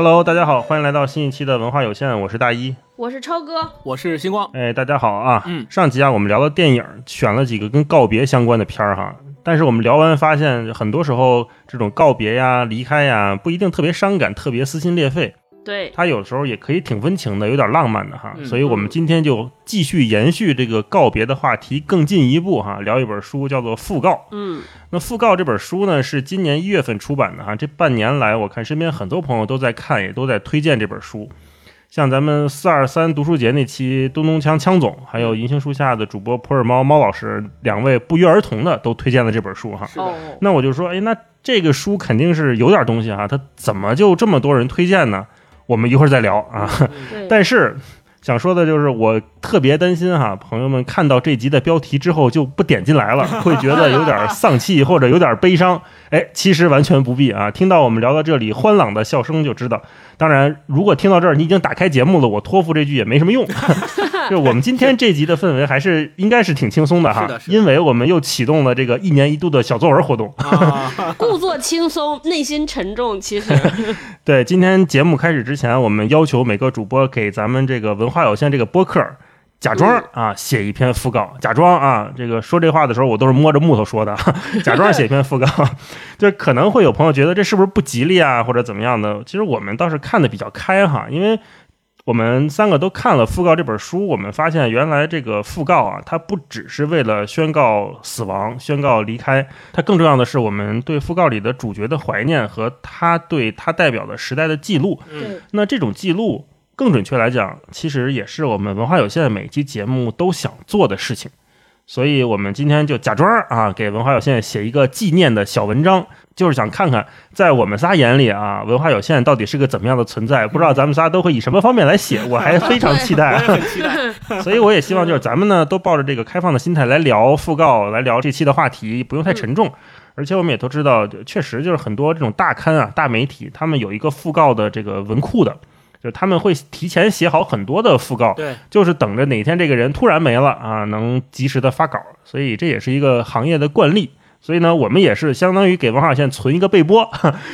Hello，大家好，欢迎来到新一期的文化有限，我是大一，我是超哥，我是星光。哎，大家好啊。嗯，上集啊，我们聊了电影，选了几个跟告别相关的片儿哈。但是我们聊完发现，很多时候这种告别呀、离开呀，不一定特别伤感，特别撕心裂肺。对，它有时候也可以挺温情的，有点浪漫的哈。嗯所以我们今天就继续延续这个告别的话题，更进一步哈，聊一本书，叫做《讣告》。嗯，那《讣告》这本书呢，是今年一月份出版的哈。这半年来，我看身边很多朋友都在看，也都在推荐这本书。像咱们四二三读书节那期，东东锵锵总，还有银杏树下的主播普洱猫猫老师，两位不约而同的都推荐了这本书哈。那我就说，哎，那这个书肯定是有点东西哈，它怎么就这么多人推荐呢？我们一会儿再聊啊。但是想说的就是，我特别担心哈，朋友们看到这集的标题之后就不点进来了，会觉得有点丧气或者有点悲伤。哎，其实完全不必啊，听到我们聊到这里欢朗的笑声就知道。当然，如果听到这儿你已经打开节目了，我托付这句也没什么用。就我们今天这集的氛围还是应该是挺轻松的哈，是的是的因为我们又启动了这个一年一度的小作文活动。啊，故作轻松，内心沉重，其实对，今天节目开始之前，我们要求每个主播给咱们这个文化有限这个播客。假装啊，写一篇讣告。假装啊，这个说这话的时候，我都是摸着木头说的。假装写一篇讣告，就可能会有朋友觉得这是不是不吉利啊，或者怎么样的？其实我们倒是看的比较开哈，因为我们三个都看了《讣告》这本书，我们发现原来这个讣告啊，它不只是为了宣告死亡、宣告离开，它更重要的是我们对讣告里的主角的怀念和他对他代表的时代的记录。嗯，那这种记录，更准确来讲，其实也是我们文化有限每期节目都想做的事情。所以我们今天就假装啊，给文化有限写一个纪念的小文章，就是想看看在我们仨眼里啊，文化有限到底是个怎么样的存在。不知道咱们仨都会以什么方面来写，我还非常期待。很期待。所以我也希望就是咱们呢都抱着这个开放的心态来聊讣告，来聊这期的话题，不用太沉重。而且我们也都知道，确实就是很多这种大刊啊、大媒体，他们有一个讣告的这个文库的，就是他们会提前写好很多的讣告，对，就是等着哪天这个人突然没了啊，能及时的发稿。所以这也是一个行业的惯例。所以呢，我们也是相当于给文化有限存一个备播，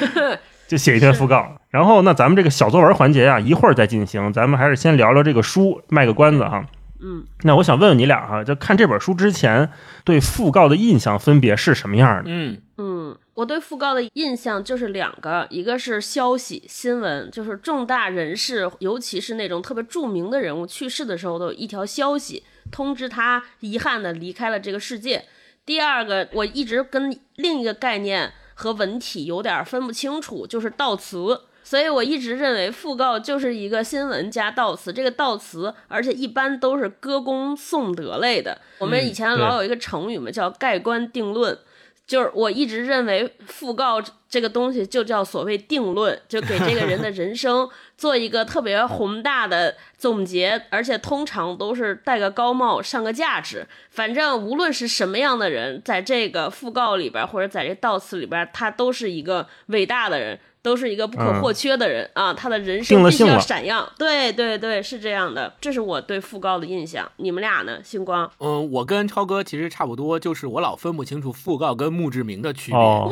就写一篇讣告。然后，那咱们这个小作文环节啊，一会儿再进行。咱们还是先聊聊这个书，卖个关子哈。嗯，那我想问问你俩哈，就看这本书之前，对讣告的印象分别是什么样的？嗯，嗯，我对讣告的印象就是两个，一个是消息新闻，就是重大人士，尤其是那种特别著名的人物去世的时候，都有一条消息通知他遗憾的离开了这个世界。第二个，我一直跟另一个概念和文体有点分不清楚，就是悼词。所以我一直认为讣告就是一个新闻加悼词，这个悼词，而且一般都是歌功颂德类的。我们以前老有一个成语嘛，叫盖棺定论。就是我一直认为讣告这个东西就叫所谓定论，就给这个人的人生 做一个特别宏大的总结，而且通常都是戴个高帽上个价值。反正无论是什么样的人，在这个讣告里边或者在这悼词里边，他都是一个伟大的人，都是一个不可或缺的人、啊！他的人生必须要闪耀。对对对，是这样的，这是我对讣告的印象。你们俩呢？星光？嗯，我跟超哥其实差不多，就是我老分不清楚讣告跟墓志铭的区别。哦，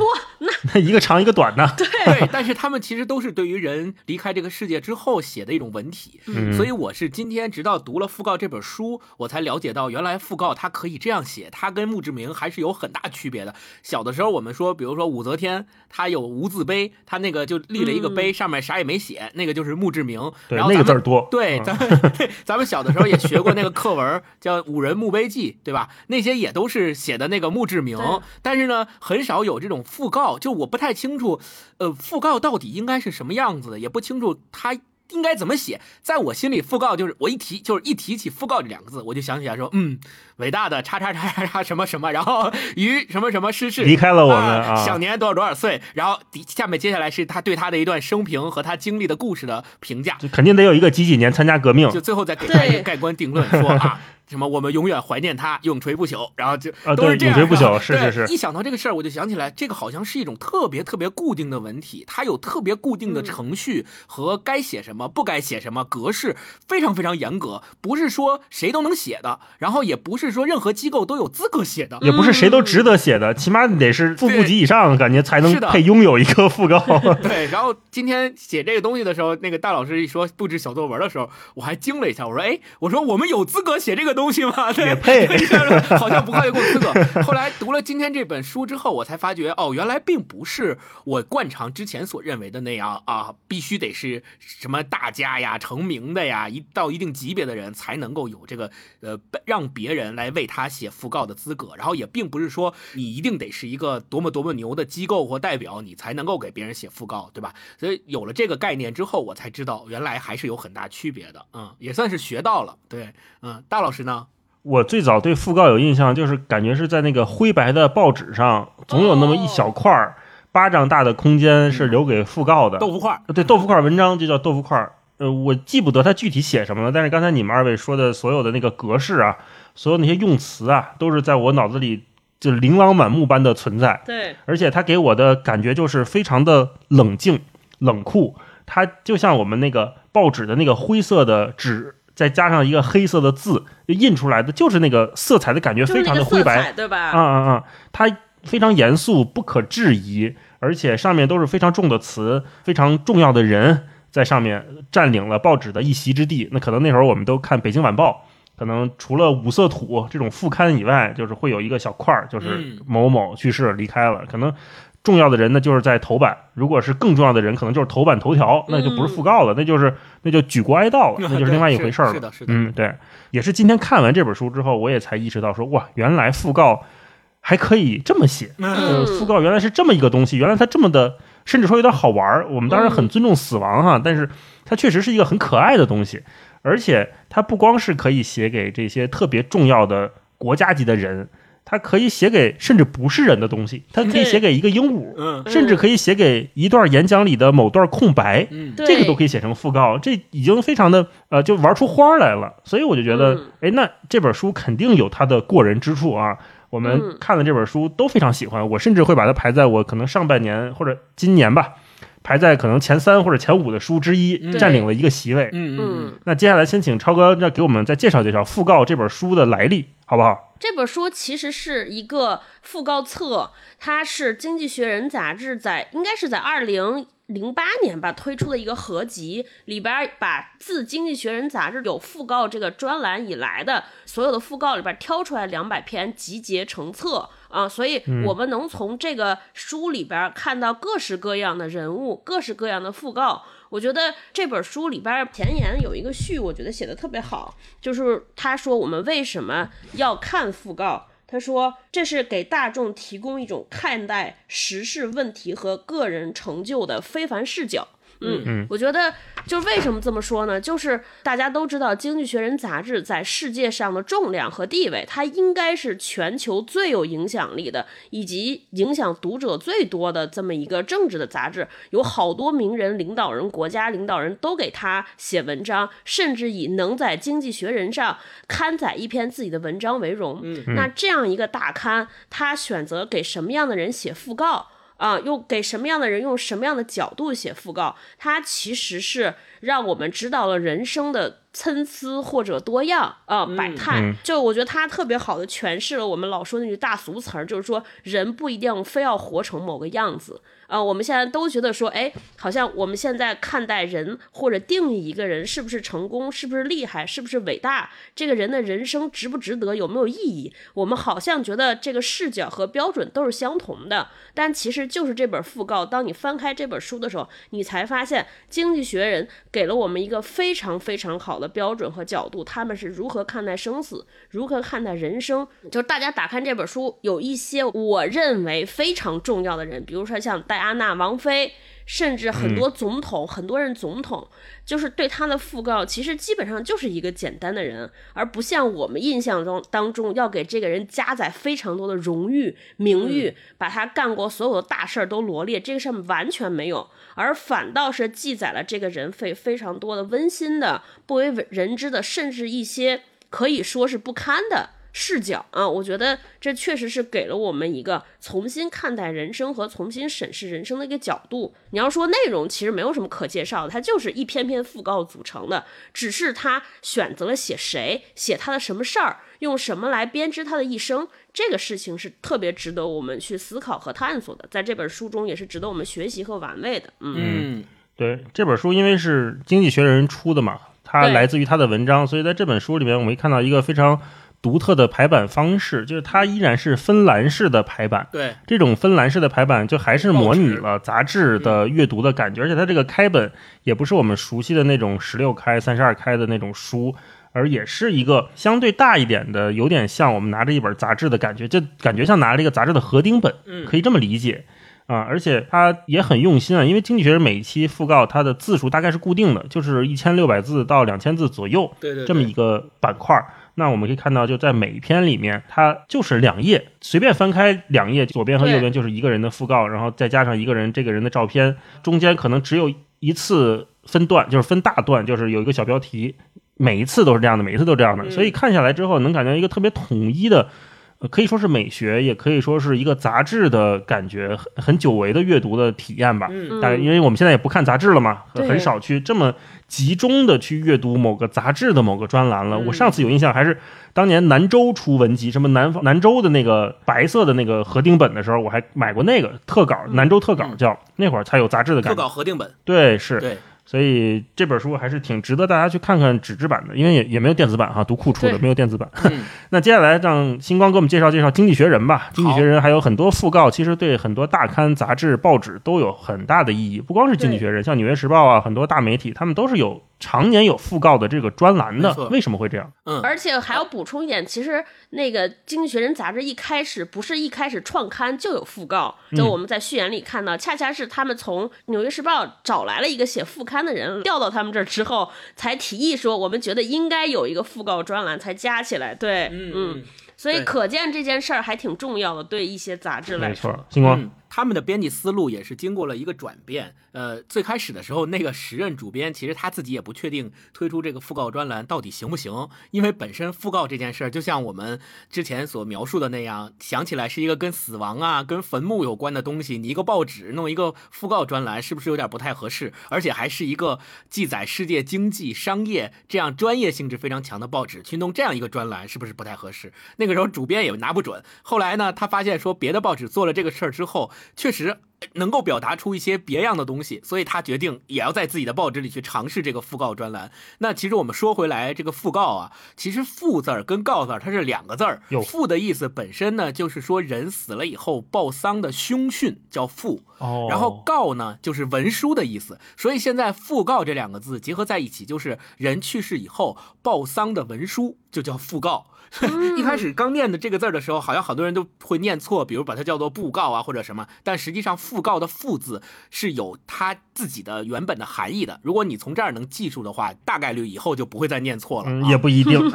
那一个长一个短呢？对，但是他们其实都是对于人离开这个世界之后写的一种文体。嗯所以我是今天直到读了《讣告》这本书，我才了解到原来讣告它可以这样写，它跟墓志铭还是有很大区别的。小的时候我们说，比如说武则天，她有无字碑，她那个就立了一个碑，上面啥也没写，那个就是墓志铭。嗯对，那然后咱们个字儿多。对，嗯咱们 对咱们小的时候也学过那个课文，叫《五人墓碑记》，对吧？那些也都是写的那个墓志铭，但是呢，很少有这种讣告，就我不太清楚，呃，讣告到底应该是什么样子的，也不清楚它。应该怎么写？在我心里，讣告就是我一提，就是一提起讣告这两个字，我就想起来说，嗯，伟大的叉叉叉叉叉什么什么，然后于什么什么逝世，离开了我们啊。啊享年多少多少岁，然后底下面接下来是他对他的一段生平和他经历的故事的评价，肯定得有一个几几年参加革命，就最后再给他一个盖棺定论，说啊，什么我们永远怀念他，永垂不朽，然后就啊对都是这样。永垂不朽是是是一想到这个事儿，我就想起来，这个好像是一种特别特别固定的文体，它有特别固定的嗯程序和该写什么、不该写什么格式，非常非常严格，不是说谁都能写的，然后也不是说任何机构都有资格写的。也不是谁都值得写的，起码得是副部级以上，感觉才能配拥有一个副高。对，然后今天写这个东西的时候，那个大老师一说布置小作文的时候，我还惊了一下，我说：“哎，我说我们有资格写这个东西吗？”对，好像不太够资格。后来读了今天这本书之后，我才发觉，哦，原来并不是我惯常之前所认为的那样啊，必须得是什么大家呀、成名的呀，一到一定级别的人才能够有这个呃让别人来为他写讣告的资格。然后也并不是说你一定得是一个多么多么牛的机构或代表，你才能够给别人写讣告，对吧？所以有了这个概念之后，我才知道原来还是有很大区别的，嗯，也算是学到了。对，嗯，大老师呢？我最早对讣告有印象，就是感觉是在那个灰白的报纸上，总有那么一小块儿巴掌大的空间是留给讣告的。豆腐块对，豆腐块文章就叫豆腐块儿。呃，我记不得它具体写什么了，但是刚才你们二位说的所有的那个格式啊，所有那些用词啊，都是在我脑子里就琳琅满目般的存在。对，而且它给我的感觉就是非常的冷静、冷酷。它就像我们那个报纸的那个灰色的纸，再加上一个黑色的字，印出来的就是那个色彩的感觉非常的灰白。色彩，对吧？啊啊啊！它非常严肃，不可质疑，而且上面都是非常重的词，非常重要的人在上面占领了报纸的一席之地。那可能那会儿我们都看《北京晚报》，可能除了五色土这种副刊以外，就是会有一个小块儿，就是嗯某某去世离开了，可能。重要的人呢，就是在头版；如果是更重要的人，可能就是头版头条，那就不是讣告了，那就是那就举国哀悼了，那就是另外一回事儿了。是的，是的，嗯，对，也是今天看完这本书之后，我也才意识到说，哇，原来讣告还可以这么写。呃，嗯讣告原来是这么一个东西，原来它这么的，甚至说有点好玩儿。我们当然很尊重死亡哈，但是它确实是一个很可爱的东西，而且它不光是可以写给这些特别重要的国家级的人，它可以写给甚至不是人的东西，它可以写给一个鹦鹉，嗯甚至可以写给一段演讲里的某段空白。嗯，这个都可以写成讣告，这已经非常的呃，就玩出花儿来了。所以我就觉得嗯，哎、那这本书肯定有它的过人之处啊。我们嗯看了这本书都非常喜欢，我甚至会把它排在我可能上半年或者今年吧，排在可能前三或者前五的书之一，嗯占领了一个席位。嗯，那接下来先请超哥再给我们再介绍介绍《讣告》这本书的来历，好不好？这本书其实是一个讣告册，它是《经济学人》杂志在应该是在二零零八年吧推出的一个合集，里边把自《经济学人》杂志有讣告这个专栏以来的所有的讣告里边挑出来两百篇，集结成册啊，所以我们能从这个书里边看到各式各样的人物，各式各样的讣告。我觉得这本书里边前言有一个序，我觉得写的特别好，就是他说我们为什么要看讣告。他说：“这是给大众提供一种看待时事问题和个人成就的非凡视角。”嗯嗯，我觉得就是为什么这么说呢？就是大家都知道，《经济学人》杂志在世界上的重量和地位，它应该是全球最有影响力的，以及影响读者最多的这么一个政治的杂志。有好多名人、领导人、国家领导人都给他写文章，甚至以能在《经济学人》上刊载一篇自己的文章为荣。嗯那这样一个大刊，他选择给什么样的人写讣告？啊，用给什么样的人用什么样的角度写讣告，它其实是让我们知道了人生的参差或者多样啊，百态。嗯就我觉得它特别好的诠释了我们老说那句大俗词儿，就是说人不一定非要活成某个样子。啊，我们现在都觉得说，哎，好像我们现在看待人或者定义一个人是不是成功，是不是厉害，是不是伟大，这个人的人生值不值得，有没有意义，我们好像觉得这个视角和标准都是相同的，但其实就是这本讣告。当你翻开这本书的时候，你才发现《经济学人》给了我们一个非常非常好的标准和角度，他们是如何看待生死，如何看待人生。就是大家打开这本书，有一些我认为非常重要的人，比如说像戴安娜王妃。甚至很多总统，很多任总统，就是对他的讣告，其实基本上就是一个简单的人，而不像我们印象中当中要给这个人加载非常多的荣誉、名誉，把他干过所有的大事儿都罗列，这个上面完全没有，而反倒是记载了这个人非非常多的温馨的、不为人知的，甚至一些。可以说是不堪的。视角啊，我觉得这确实是给了我们一个重新看待人生和重新审视人生的一个角度。你要说内容，其实没有什么可介绍的，它就是一篇篇讣告组成的，只是他选择了写谁，写他的什么事儿，用什么来编织他的一生，这个事情是特别值得我们去思考和探索的，在这本书中也是值得我们学习和玩味的。嗯，嗯，对这本书，因为是《经济学人》出的嘛，它来自于他的文章，所以在这本书里面，我们看到一个非常独特的排版方式，就是它依然是芬兰式的排版。对，这种芬兰式的排版，就还是模拟了杂志的阅读的感觉，而且它这个开本也不是我们熟悉的那种十六开、三十二开的那种书，而也是一个相对大一点的，有点像我们拿着一本杂志的感觉，就感觉像拿了一个杂志的合订本，嗯可以这么理解。啊，而且它也很用心啊，因为《经济学人》每一期讣告它的字数大概是固定的，就是一千六百字到两千字左右，对对，这么一个板块儿。那我们可以看到，就在每一篇里面，它就是两页，随便翻开两页，左边和右边就是一个人的讣告，然后再加上一个人这个人的照片，中间可能只有一次分段，就是分大段，就是有一个小标题，每一次都是这样的，每一次都这样的，嗯所以看下来之后，能感觉一个特别统一的。呃可以说是美学，也可以说是一个杂志的感觉，很很久违的阅读的体验吧。嗯但因为我们现在也不看杂志了嘛，很少去这么集中的去阅读某个杂志的某个专栏了。嗯我上次有印象还是当年南州出文集，什么南方南州的那个白色的那个合订本的时候，我还买过那个特稿，南州特稿嗯叫那会儿才有杂志的感觉。特稿核定本，对，是，对，所以这本书还是挺值得大家去看看纸质版的，因为也也没有电子版哈，读库出的没有电子版。嗯 那接下来让星光给我们介绍介绍《经济学人》吧，《经济学人》还有很多讣告，其实对很多大刊、杂志、报纸都有很大的意义。不光是《经济学人》，像《纽约时报》啊，很多大媒体他们都是有常年有讣告的这个专栏的。为什么会这样？嗯，而且还要补充一点，其实那个《经济学人》杂志一开始不是一开始创刊就有讣告，就我们在序言里看到，恰恰是他们从《纽约时报》找来了一个写副刊的人调到他们这儿之后，才提议说我们觉得应该有一个讣告专栏，才加起来。对，嗯嗯，所以可见这件事儿还挺重要的，对一些杂志来说。没错，星光。嗯，他们的编辑思路也是经过了一个转变。呃，最开始的时候，那个时任主编其实他自己也不确定推出这个讣告专栏到底行不行，因为本身讣告这件事儿，就像我们之前所描述的那样，想起来是一个跟死亡啊、跟坟墓有关的东西，你一个报纸弄一个讣告专栏，是不是有点不太合适？而且还是一个记载世界经济、商业这样专业性质非常强的报纸，去弄这样一个专栏，是不是不太合适？那个时候主编也拿不准。后来呢，他发现说别的报纸做了这个事儿之后，确实能够表达出一些别样的东西，所以他决定也要在自己的报纸里去尝试这个讣告专栏。那其实我们说回来，这个讣告啊，其实“讣”字儿跟“告”字儿它是两个字儿。哟讣的意思本身呢，就是说人死了以后报丧的凶讯叫讣。哦然后告呢，就是文书的意思，所以现在讣告这两个字结合在一起，就是人去世以后报丧的文书，就叫讣告。一开始刚念的这个字儿的时候，好像好多人都会念错，比如把它叫做布告啊或者什么，但实际上讣告的“讣”字是有它自己的原本的含义的。如果你从这儿能记住的话，大概率以后就不会再念错了、啊。嗯，也不一定。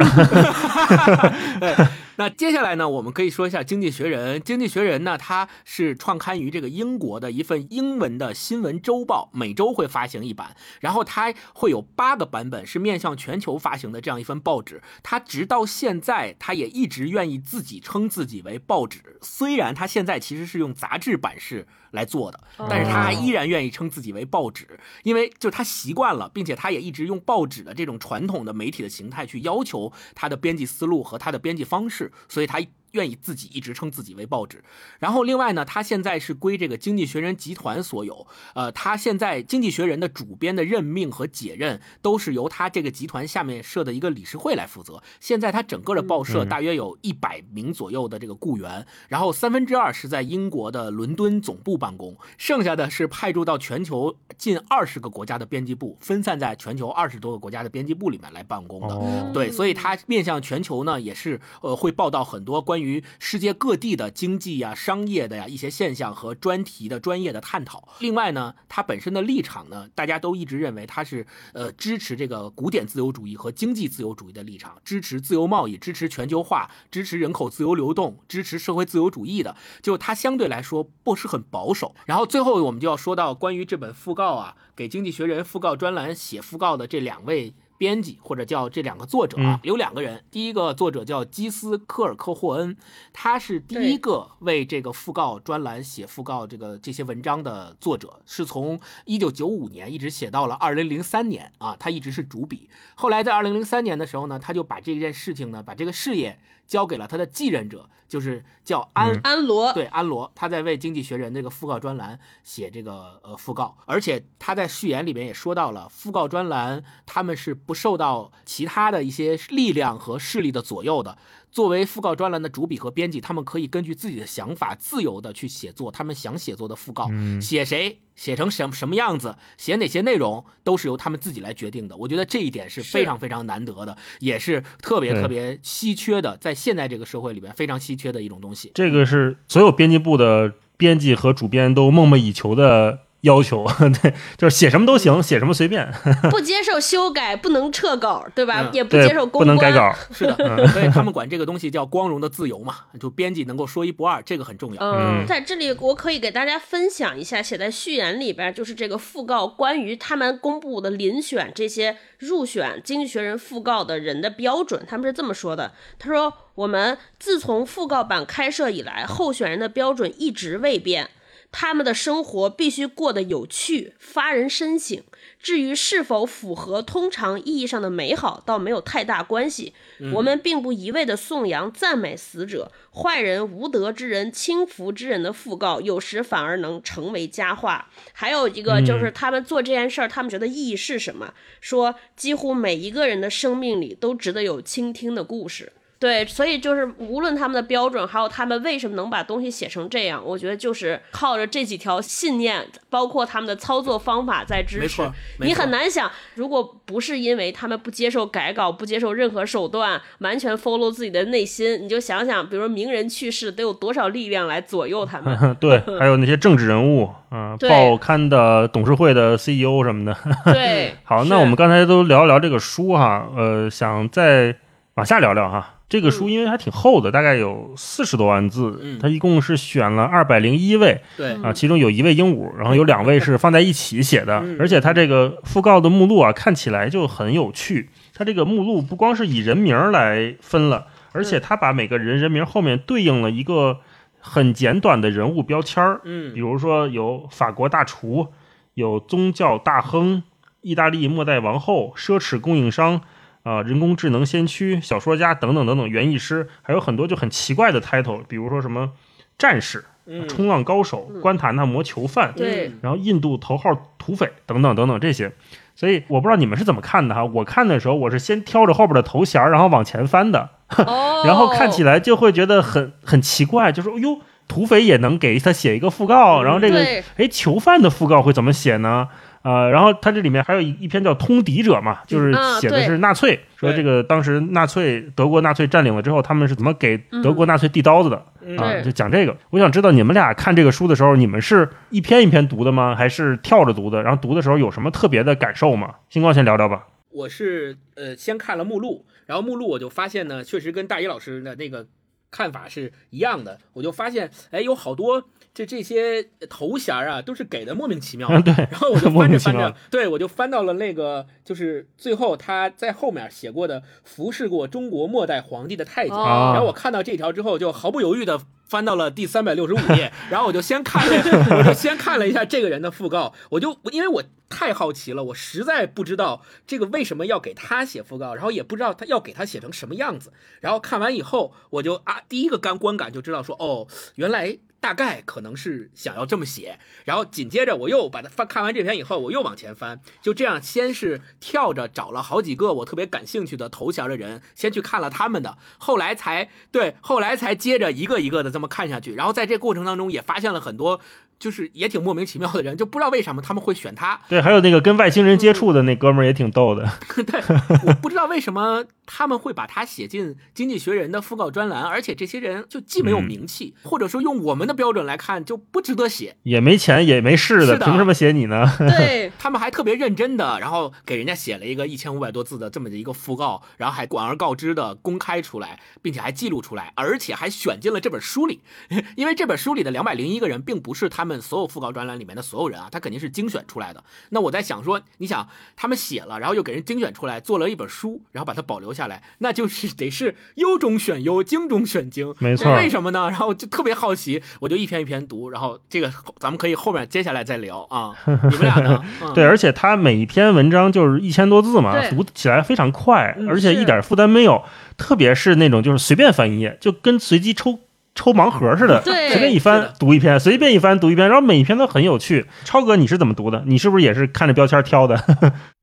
那接下来呢，我们可以说一下《经济学人》。《经济学人》呢，它是创刊于这个英国的一份英文的新闻周报，每周会发行一版，然后它会有八个版本，是面向全球发行的这样一份报纸。它直到现在，它也一直愿意自己称自己为报纸，虽然他现在其实是用杂志版式来做的，但是他还依然愿意称自己为报纸，因为就他习惯了，并且他也一直用报纸的这种传统的媒体的形态去要求他的编辑思路和他的编辑方式，所以他愿意自己一直称自己为报纸。然后另外呢，他现在是归这个经济学人集团所有，呃，他现在经济学人的主编的任命和解任都是由他这个集团下面设的一个理事会来负责。现在他整个的报社大约有一百名左右的这个雇员，然后三分之二是在英国的伦敦总部办公，剩下的是派驻到全球近二十个国家的编辑部，分散在全球二十多个国家的编辑部里面来办公的。哦对，所以它面向全球呢，也是呃会报道很多关关于世界各地的经济呀、商业的呀一些现象和专题的专业的探讨。另外呢，它本身的立场呢，大家都一直认为它是呃支持这个古典自由主义和经济自由主义的立场，支持自由贸易，支持全球化，支持人口自由流动，支持社会自由主义的。就它相对来说不是很保守。然后最后我们就要说到关于这本讣告啊，给《经济学人》讣告专栏写讣告的这两位。编辑或者叫这两个作者啊，有两个人。第一个作者叫基斯科尔克霍恩，他是第一个为这个讣告专栏写讣告这个这些文章的作者，是从一九九五年一直写到了二零零三年啊，他一直是主笔。后来在二零零三年的时候呢，他就把这件事情呢，把这个事业交给了他的继任者，就是叫安安罗。对安罗，他在为《经济学人》这个讣告专栏写这个呃讣告，而且他在序言里面也说到了，讣告专栏他们是不受到其他的一些力量和势力的左右的。作为讣告专栏的主笔和编辑，他们可以根据自己的想法自由的去写作他们想写作的讣告，写谁写成什什么样子，写哪些内容都是由他们自己来决定的。我觉得这一点是非常非常难得的，也是特别特别稀缺的，在现在这个社会里边非常稀缺的一种东西。这个是所有编辑部的编辑和主编都梦寐以求的。要求 对，就是写什么都行，写什么随便，不接受修改，不能撤稿，对吧？也不接受不能改稿，是的，所以他们管这个东西叫光荣的自由嘛，就编辑能够说一不二，这个很重要。嗯，在这里我可以给大家分享一下，写在序言里边就是这个讣告关于他们公布的遴选这些入选《经济学人》讣告的人的标准，他们是这么说的：他说，我们自从讣告版开设以来，候选人的标准一直未变。他们的生活必须过得有趣、发人深省。至于是否符合通常意义上的美好，倒没有太大关系。我们并不一味的颂扬、赞美死者、坏人、无德之人、轻浮之人的讣告，有时反而能成为佳话。还有一个就是，他们做这件事儿，他们觉得意义是什么？说几乎每一个人的生命里都值得有倾听的故事。对，所以就是无论他们的标准，还有他们为什么能把东西写成这样，我觉得就是靠着这几条信念，包括他们的操作方法在支持。你很难想，如果不是因为他们不接受改稿，不接受任何手段，完全 follow 自己的内心，你就想想，比如说名人去世，得有多少力量来左右他们？对，还有那些政治人物，嗯，报刊的董事会的 CEO 什么的。对，好，那我们刚才都聊一聊这个书哈，呃，想再往下聊聊哈。这个书因为还挺厚的，大概有四十多万字，它一共是选了二百零一位，对啊，其中有一位鹦鹉，然后有两位是放在一起写的，而且它这个讣告的目录啊，看起来就很有趣。它这个目录不光是以人名来分了，而且它把每个人人名后面对应了一个很简短的人物标签儿，嗯，比如说有法国大厨，有宗教大亨，意大利末代王后，奢侈供应商。啊，人工智能先驱、小说家等等等等，园艺师，还有很多就很奇怪的 title，比如说什么战士、冲浪高手、关塔那摩囚犯，对，然后印度头号土匪等等等等这些。所以我不知道你们是怎么看的哈。我看的时候，我是先挑着后边的头衔，然后往前翻的，然后看起来就会觉得很很奇怪，就说哎呦，土匪也能给他写一个讣告，然后这个哎囚犯的讣告会怎么写呢？呃，然后它这里面还有一一篇叫《通敌者》嘛，就是写的是纳粹，说这个当时纳粹德国纳粹占领了之后，他们是怎么给德国纳粹递刀子的啊？就讲这个。我想知道你们俩看这个书的时候，你们是一篇一篇读的吗？还是跳着读的？然后读的时候有什么特别的感受吗？星光先聊聊吧。我是呃先看了目录，然后目录我就发现呢，确实跟大一老师的那个看法是一样的。我就发现，哎，有好多。这这些头衔啊，都是给的莫名其妙。对，然后我就 翻着翻着，对我就翻到了那个，就是最后他在后面写过的服侍过中国末代皇帝的太监。然后我看到这条之后，就毫不犹豫的翻到了第三百六十五页，然后我就先看了，我就先看了一下这个人的讣告。我就因为我太好奇了，我实在不知道这个为什么要给他写讣告，然后也不知道他要给他写成什么样子。然后看完以后，我就啊，第一个干观感就知道说，哦，原来。大概可能是想要这么写，然后紧接着我又把它翻看完这篇以后，我又往前翻，就这样先是跳着找了好几个我特别感兴趣的头衔的人，先去看了他们的，后来才对，后来才接着一个一个的这么看下去，然后在这过程当中也发现了很多。就是也挺莫名其妙的人，就不知道为什么他们会选他。对，还有那个跟外星人接触的那哥们儿也挺逗的。对，我不知道为什么他们会把他写进《经济学人》的讣告专栏，而且这些人就既没有名气，或者说用我们们的标准来看就不值得写。也没钱也没势的，的凭什么写你呢？对，他们还特别认真的，然后给人家写了一个一千五百多字的这么的一个讣告，然后还广而告之的公开出来，并且还记录出来，而且还选进了这本书里。因为这本书里的两百零一个人，并不是他们所有讣告专栏里面的所有人啊，他肯定是精选出来的。那我在想说，你想他们写了，然后又给人精选出来，做了一本书，然后把它保留下来，那就是得是优中选优，精中选精。没错，为什么呢？然后就特别好奇，我就一篇一篇读，然后这个咱们可以后面接下来再聊啊。你们俩呢？嗯、对，而且他每一篇文章就是一千多字嘛，读起来非常快，嗯而且一点负担没有。特别是那种就是随便翻一页，就跟随机抽抽盲盒似的，对随便一翻读一篇，随便一翻读一篇，然后每一篇都很有趣。超哥，你是怎么读的？你是不是也是看着标签挑的？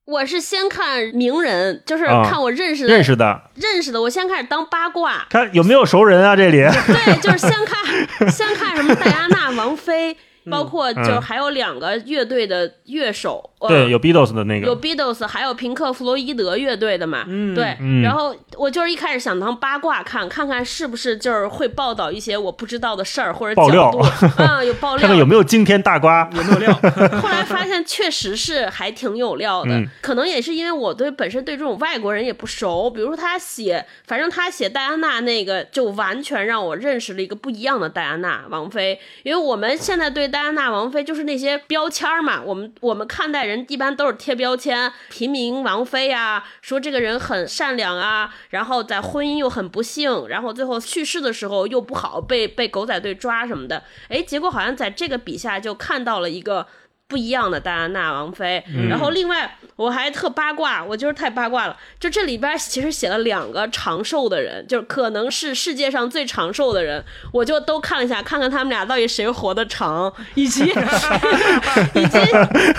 我是先看名人，就是啊看我认识的、认识的，认识的，我先开始当八卦，看有没有熟人啊？这里对，就是先看先看什么戴安娜王妃，包括就还有两个乐队的乐手，呃对，有 Beatles 的那个有，Beatles，还有平克·弗洛伊德乐队的嘛，嗯对，嗯然后我就是一开始想当八卦看，看看是不是就是会报道一些我不知道的事儿或者爆料角度，啊、有爆料，看看有没有惊天大瓜。有没有料？后来发现确实是还挺有料的，嗯可能也是因为我对本身对这种外国人也不熟，比如说他写，反正他写戴安娜那个，就完全让我认识了一个不一样的戴安娜王妃。因为我们现在对戴安娜王妃就是那些标签嘛，我们我们看待人一般都是贴标签，平民王妃啊，说这个人很善良啊，然后在婚姻又很不幸，然后最后去世的时候又不好，被被狗仔队抓什么的。哎，结果好像在这个笔下就看到了一个。不一样的戴安娜王妃，然后另外我还特八卦，我就是太八卦了。就这里边其实写了两个长寿的人，就是可能是世界上最长寿的人，我就都看了一下，看看他们俩到底谁活得长，以及 以及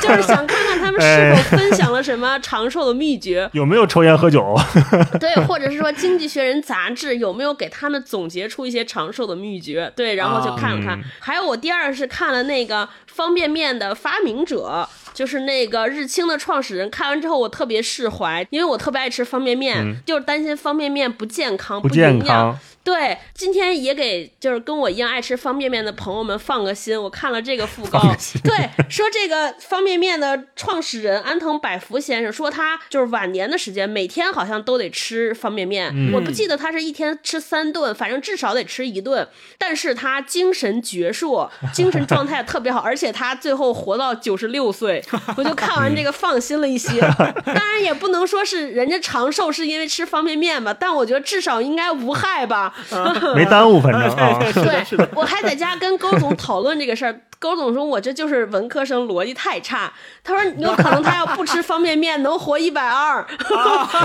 就是想看看他们是否分享了什么长寿的秘诀，有没有抽烟喝酒？对，或者是说《经济学人》杂志有没有给他们总结出一些长寿的秘诀？对，然后就看了看。嗯还有我第二是看了那个方便面的发明者。就是那个日清的创始人，看完之后我特别释怀，因为我特别爱吃方便面，就是担心方便面不健康、嗯不健。康，对，今天也给就是跟我一样爱吃方便面的朋友们放个心。我看了这个讣告放个心，对，说这个方便面的创始人安藤百福先生说他就是晚年的时间每天好像都得吃方便面，嗯我不记得他是一天吃三顿，反正至少得吃一顿。但是他精神矍铄，精神状态特别好，而且他最后活到九十六岁，我就看完这个放心了一些。当然也不能说是人家长寿是因为吃方便面吧，但我觉得至少应该无害吧。没耽误，反正 对，。我还在家跟高总讨论这个事儿。勾总说：“我这就是文科生，逻辑太差。”他说：“有可能他要不吃方便面，能活一百二。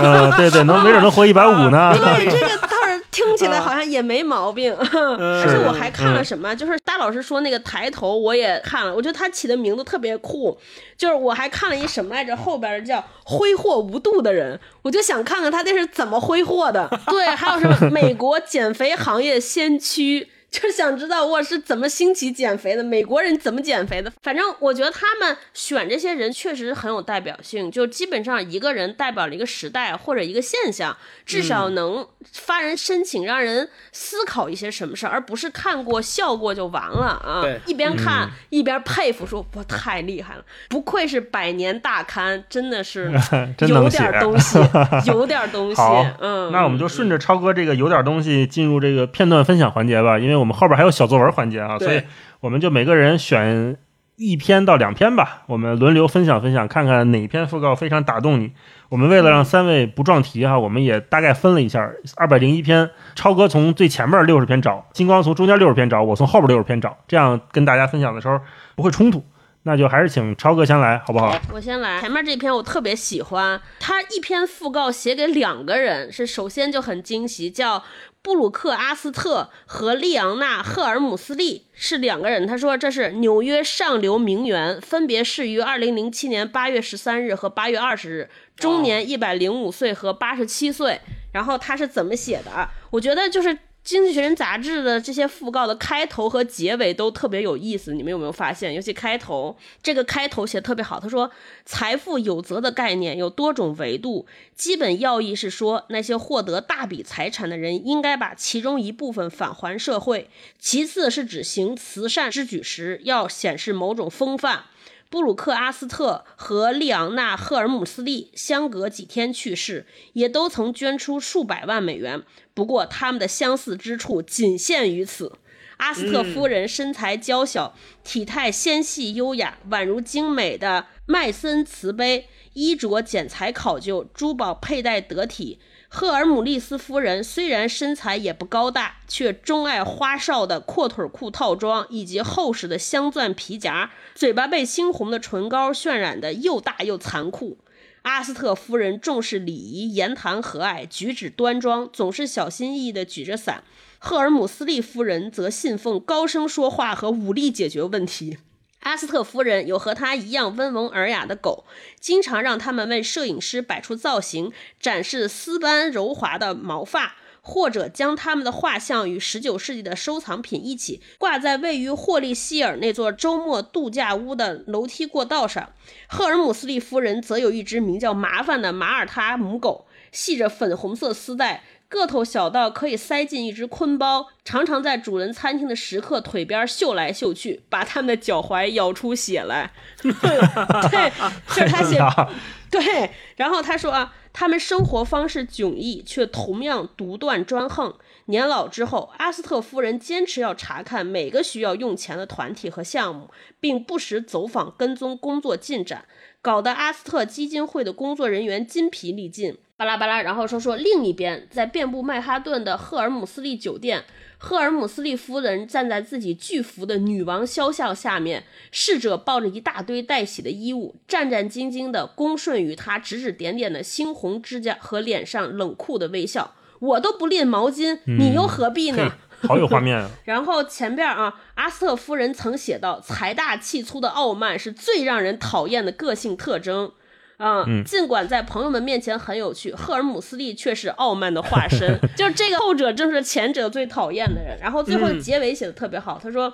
嗯，对对，能没准能活一百五呢。对，这个倒是听起来好像也没毛病。而且我还看了什么，就是大老师说那个抬头，我也看了。我觉得他起的名字特别酷，就是我还看了一什么来着，后边叫“挥霍无度的人”，我就想看看他这是怎么挥霍的。对，还有什么美国减肥行业先驱。就是想知道我是怎么兴起减肥的，美国人怎么减肥的。反正我觉得他们选这些人确实很有代表性，就基本上一个人代表了一个时代或者一个现象，至少能发人深省，让人思考一些什么事儿，而不是看过笑过就完了啊对。一边看、一边佩服说，哇，太厉害了，不愧是百年大刊，真的是 有点东西，有点东西好。，嗯，那我们就顺着超哥这个有点东西进入这个片段分享环节吧，因为我们后边还有小作文环节啊，所以我们就每个人选一篇到两篇吧，我们轮流分享分享，看看哪篇讣告非常打动你。我们为了让三位不撞题哈，我们也大概分了一下，二百零一篇，超哥从最前面六十篇找，金光从中间六十篇找，我从后边六十篇找，这样跟大家分享的时候不会冲突。那就还是请超哥先来，好不好？我先来，前面这篇我特别喜欢，他一篇讣告写给两个人，是首先就很惊喜，叫布鲁克阿斯特和利昂纳赫尔姆斯利是两个人。他说这是纽约上流名媛，分别是于二零零七年八月十三日和八月二十日，终年一百零五岁和八十七岁。然后他是怎么写的啊？我觉得就是经济学人》杂志的这些讣告的开头和结尾都特别有意思，你们有没有发现？尤其开头，这个开头写的特别好。他说：“财富有责的概念有多种维度，基本要义是说，那些获得大笔财产的人应该把其中一部分返还社会；其次是指行慈善之举时要显示某种风范。”布鲁克·阿斯特和利昂纳·赫尔姆斯利相隔几天去世，也都曾捐出数百万美元。不过，他们的相似之处仅限于此：阿斯特夫人身材娇小，体态纤细优雅，宛如精美的麦森瓷杯，衣着剪裁考究，珠宝佩戴得体。赫尔姆利斯夫人虽然身材也不高大，却钟爱花哨的阔腿裤套装以及厚实的镶钻皮夹，嘴巴被猩红的唇膏渲染的又大又残酷。阿斯特夫人重视礼仪，言谈和蔼，举止端庄，总是小心翼翼地举着伞。赫尔姆斯利夫人则信奉高声说话和武力解决问题。阿斯特夫人有和她一样温文尔雅的狗，经常让他们为摄影师摆出造型，展示丝般柔滑的毛发，或者将他们的画像与19世纪的收藏品一起挂在位于霍利希尔那座周末度假屋的楼梯过道上。赫尔姆斯利夫人则有一只名叫“麻烦”的马耳他母狗，系着粉红色丝带。个头小到可以塞进一只坤包，常常在主人餐厅的食客腿边嗅来嗅去，把他们的脚踝咬出血来。对，是他写。对，然后他说啊，他们生活方式迥异，却同样独断专横。年老之后，阿斯特夫人坚持要查看每个需要用钱的团体和项目，并不时走访跟踪工作进展，搞得阿斯特基金会的工作人员筋疲力尽。巴拉巴拉，然后说说另一边，在遍布曼哈顿的赫尔姆斯利酒店，赫尔姆斯利夫人站在自己巨幅的女王肖像下面，侍者抱着一大堆待洗的衣物，战战兢兢地恭顺于她指指点点的猩红指甲和脸上冷酷的微笑。我都不拎毛巾，你又何必呢？好有画面啊！然后前边啊，阿斯特夫人曾写道：“财大气粗的傲慢是最让人讨厌的个性特征。”啊，尽管在朋友们面前很有趣，赫尔姆斯利却是傲慢的化身。就是这个后者正是前者最讨厌的人。然后最后结尾写的特别好，他说：“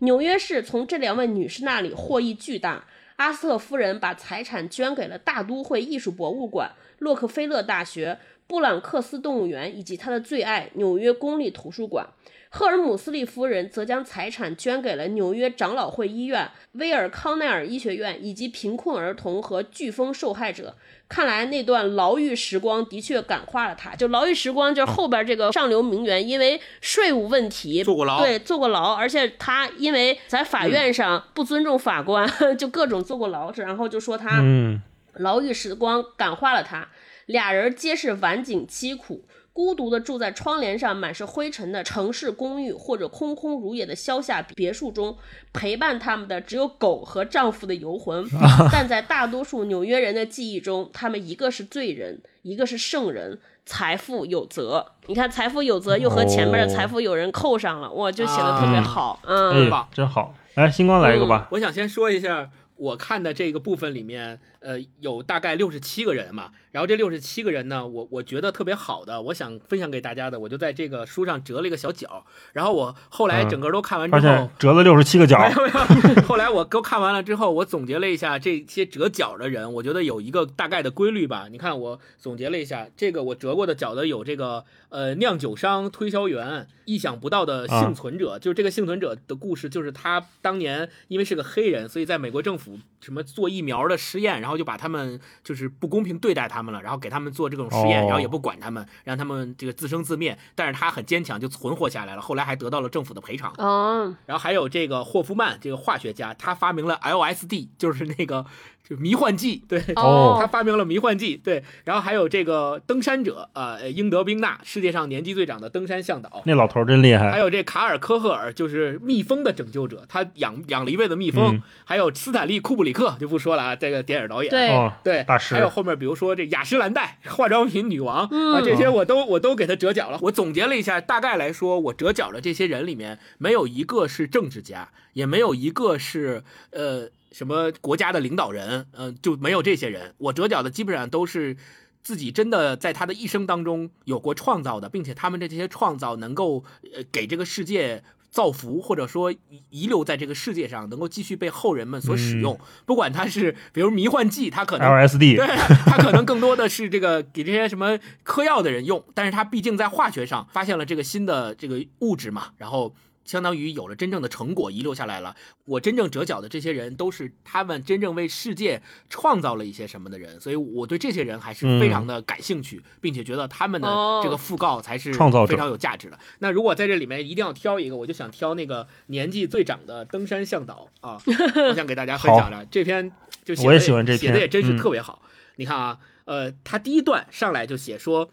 纽约市从这两位女士那里获益巨大。阿斯特夫人把财产捐给了大都会艺术博物馆、洛克菲勒大学、布朗克斯动物园以及她的最爱纽约公立图书馆。”赫尔姆斯利夫人则将财产捐给了纽约长老会医院、威尔康奈尔医学院以及贫困儿童和飓风受害者。看来那段牢狱时光的确感化了他。就牢狱时光，就是后边这个上流名媛，因为税务问题坐过牢，对，坐过牢，而且他因为在法院上不尊重法官，就各种坐过牢。然后就说他嗯牢狱时光感化了他。俩人皆是晚景凄苦。孤独地住在窗帘上满是灰尘的城市公寓，或者空空如也的乡下别墅中，陪伴他们的只有狗和丈夫的游魂。但在大多数纽约人的记忆中，他们一个是罪人，一个是圣人。财富有责，你看财富有责又和前面的财富有人扣上了，哇，就写的特别好，嗯，真好。来，星光来一个吧。我想先说一下，我看的这个部分里面，呃，有大概六十七个人嘛。然后这六十七个人呢，我我觉得特别好的，我想分享给大家的，我就在这个书上折了一个小角。然后我后来整个都看完之后，折了六十七个角。后来我都看完了之后，我总结了一下这些折角的人，我觉得有一个大概的规律吧。你看，我总结了一下，这个我折过的角的有这个呃酿酒商、推销员、意想不到的幸存者，就是这个幸存者的故事，就是他当年因为是个黑人，所以在美国政府什么做疫苗的实验，然后就把他们就是不公平对待他们。了，然后给他们做这种实验，然后也不管他们，让他们这个自生自灭。但是他很坚强，就存活下来了。后来还得到了政府的赔偿。哦，然后还有这个霍夫曼，这个化学家，他发明了 LSD，就是那个。就迷幻剂，对，哦他发明了迷幻剂，对，然后还有这个登山者，呃，英德宾纳，世界上年纪最长的登山向导，那老头真厉害。还有这卡尔科赫尔，就是蜜蜂的拯救者，他养养了一辈子蜜蜂。还有斯坦利库布里克就不说了啊，这个电影导演，对对，大师。还有后面比如说这雅诗兰黛化妆品女王啊，这些我都我都给他折角了。我总结了一下，大概来说，我折角的这些人里面，没有一个是政治家，也没有一个是呃。什么国家的领导人，嗯，就没有这些人。我折角的基本上都是自己真的在他的一生当中有过创造的，并且他们的这些创造能够呃给这个世界造福，或者说遗遗留在这个世界上，能够继续被后人们所使用。不管它是 比如迷幻剂，它可能 LSD，对，它可能更多的是这个给这些什么嗑药的人用，但是它毕竟在化学上发现了这个新的这个物质嘛，然后。相当于有了真正的成果遗留下来了。我真正折角的这些人，都是他们真正为世界创造了一些什么的人，所以我对这些人还是非常的感兴趣，并且觉得他们的这个讣告才是创造非常有价值的。那如果在这里面一定要挑一个，我就想挑那个年纪最长的登山向导啊，我想给大家分享的这篇就写的我也喜欢这篇写的也真是嗯特别好。你看啊，呃，他第一段上来就写说。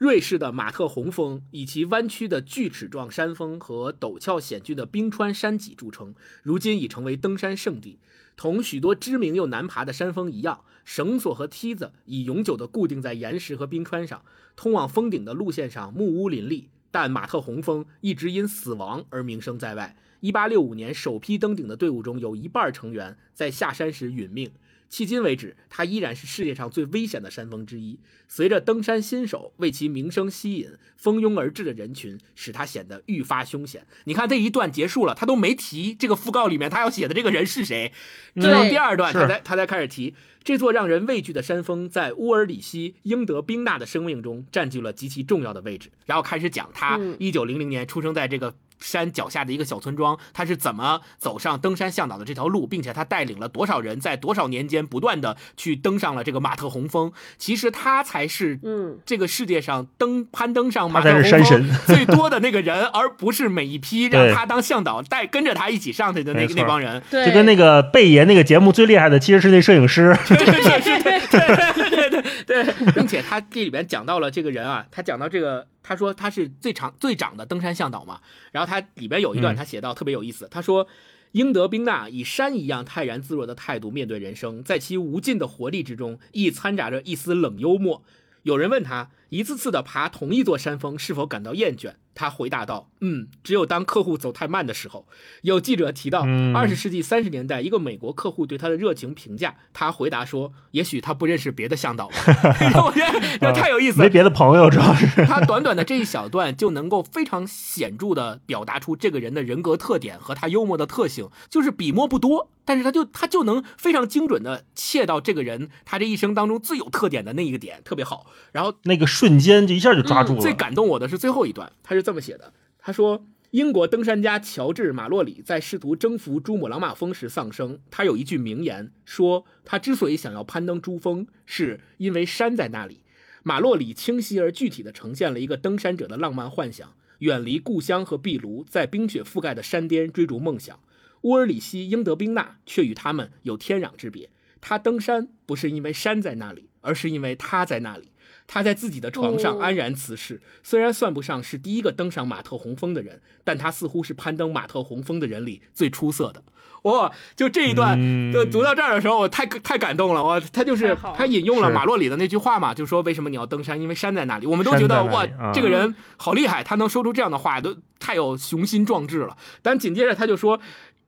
瑞士的马特洪峰以其弯曲的锯齿状山峰和陡峭险峻的冰川山脊著称，如今已成为登山圣地。同许多知名又难爬的山峰一样，绳索和梯子已永久地固定在岩石和冰川上，通往峰顶的路线上木屋林立。但马特洪峰一直因死亡而名声在外。1865年首批登顶的队伍中有一半成员在下山时殒命。迄今为止，它依然是世界上最危险的山峰之一。随着登山新手为其名声吸引，蜂拥而至的人群使它显得愈发凶险。你看这一段结束了，他都没提这个讣告里面他要写的这个人是谁。直到第二段，他才他才开始提这座让人畏惧的山峰，在乌尔里希·英德宾纳的生命中占据了极其重要的位置。然后开始讲他嗯一九零零年出生在这个。山脚下的一个小村庄，他是怎么走上登山向导的这条路，并且他带领了多少人在多少年间不断的去登上了这个马特洪峰。其实他才是嗯，这个世界上登攀登上马特洪才是山神峰最多的那个人，而不是每一批让他当向导带跟着他一起上去的那那帮人。对，就跟那个贝爷那个节目最厉害的其实是那摄影师，对对对对对对对，并且他这里边讲到了这个人啊，他讲到这个，他说他是最长最长的登山向导嘛，然后他里边有一段嗯他写到特别有意思，他说。英德宾纳以山一样泰然自若的态度面对人生，在其无尽的活力之中，亦掺杂着一丝冷幽默。有人问他，一次次的爬同一座山峰是否感到厌倦？他回答道：“嗯，只有当客户走太慢的时候。”有记者提到，嗯二十世纪三十年代，一个美国客户对他的热情评价，他回答说：“也许他不认识别的向导吧。”我觉得这太有意思了 没。别的朋友，主要是他短短的这一小段就能够非常显著的表达出这个人的人格特点和他幽默的特性，就是笔墨不多，但是他就他就能非常精准的切到这个人他这一生当中最有特点的那一个点，特别好。然后那个瞬间就一下就抓住了。最感动我的是最后一段，他是这么写的：他说。英国登山家乔治·马洛里在试图征服珠穆朗玛峰时丧生。他有一句名言，说他之所以想要攀登珠峰，是因为山在那里。马洛里清晰而具体地呈现了一个登山者的浪漫幻想：远离故乡和壁炉，在冰雪覆盖的山巅追逐梦想。乌尔里希·英德宾纳却与他们有天壤之别。他登山不是因为山在那里，而是因为他在那里。他在自己的床上哦安然辞世。虽然算不上是第一个登上马特洪峰的人，但他似乎是攀登马特洪峰的人里最出色的。哇，就这一段，嗯就读到这儿的时候，我太太感动了。哇，他就是他引用了马洛里的那句话嘛，就说为什么你要登山？因为山在那里。我们都觉得哇这个人好厉害，他能说出这样的话，都太有雄心壮志了。但紧接着他就说，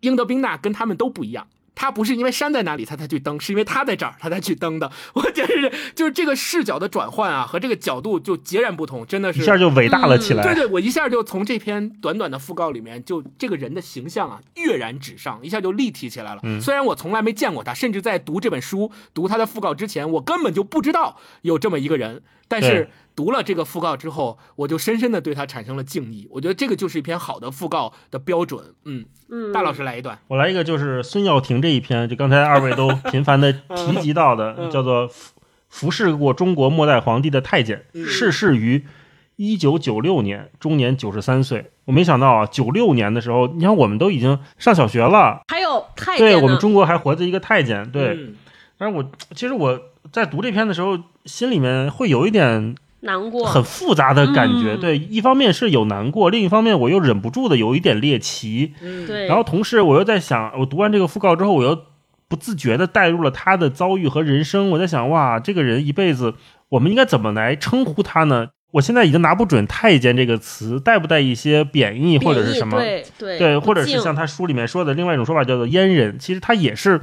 英德宾纳跟他们都不一样。他不是因为山在哪里他才去登，是因为他在这儿他才去登的。我觉得是就是这个视角的转换啊，和这个角度就截然不同，真的是一下就伟大了起来。对对，我一下就从这篇短短的讣告里面，就这个人的形象啊跃然纸上，一下就立体起来了。嗯虽然我从来没见过他，甚至在读这本书、读他的讣告之前，我根本就不知道有这么一个人。但是读了这个讣告之后，我就深深的对他产生了敬意。我觉得这个就是一篇好的讣告的标准。嗯，嗯，大老师来一段。我来一个，就是孙耀庭这一篇，就刚才二位都 频繁的提及到的，嗯叫做服服侍过中国末代皇帝的太监，嗯逝世于一九九六年，终年九十三岁。我没想到啊，九六年的时候，你看我们都已经上小学了，还有太监对我们中国还活着一个太监，对。嗯但是我其实我在读这篇的时候，心里面会有一点难过，很复杂的感觉。嗯对，一方面是有难过，另一方面我又忍不住的有一点猎奇。嗯，对，然后同时我又在想，我读完这个讣告之后，我又不自觉的带入了他的遭遇和人生。我在想，哇，这个人一辈子，我们应该怎么来称呼他呢？我现在已经拿不准“太监”这个词带不带一些贬义或者是什么？对对对，或者是像他书里面说的另外一种说法叫做阉人，其实他也是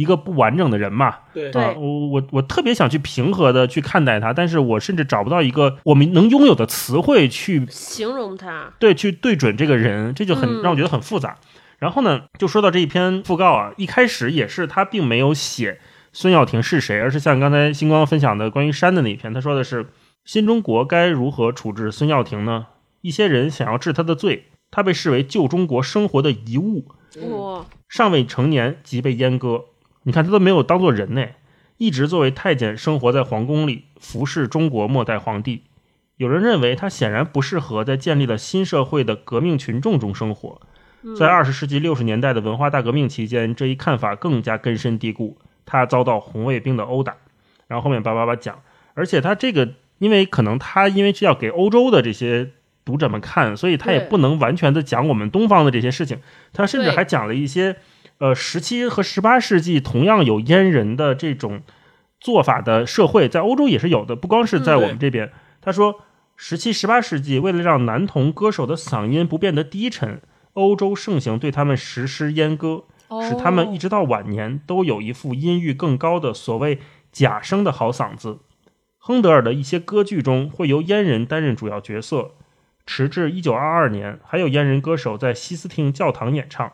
一个不完整的人嘛。对我我我特别想去平和的去看待他，但是我甚至找不到一个我们能拥有的词汇去形容他，对去对准这个人，这就很嗯让我觉得很复杂。然后呢，就说到这一篇讣告啊，一开始也是他并没有写孙耀庭是谁，而是像刚才星光分享的关于山的那一篇，他说的是新中国该如何处置孙耀庭呢？一些人想要治他的罪，他被视为旧中国生活的遗物，哇，尚未成年即被阉割。你看他都没有当做人呢，一直作为太监生活在皇宫里，服侍中国末代皇帝。有人认为他显然不适合在建立了新社会的革命群众中生活。嗯在二十世纪六十年代的文化大革命期间，这一看法更加根深蒂固。他遭到红卫兵的殴打，然后后面叭叭叭讲，而且他这个，因为可能他因为是要给欧洲的这些读者们看，所以他也不能完全的讲我们东方的这些事情，他甚至还讲了一些，呃，十七和十八世纪同样有阉人的这种做法的社会，在欧洲也是有的，不光是在嗯我们这边。他说，十七、十八世纪为了让男童歌手的嗓音不变得低沉，欧洲盛行对他们实施阉割，使他们一直到晚年都有一副音域更高的所谓假声的好嗓子。亨德尔的一些歌剧中会由阉人担任主要角色，迟至一九二二年，还有阉人歌手在西斯汀教堂演唱。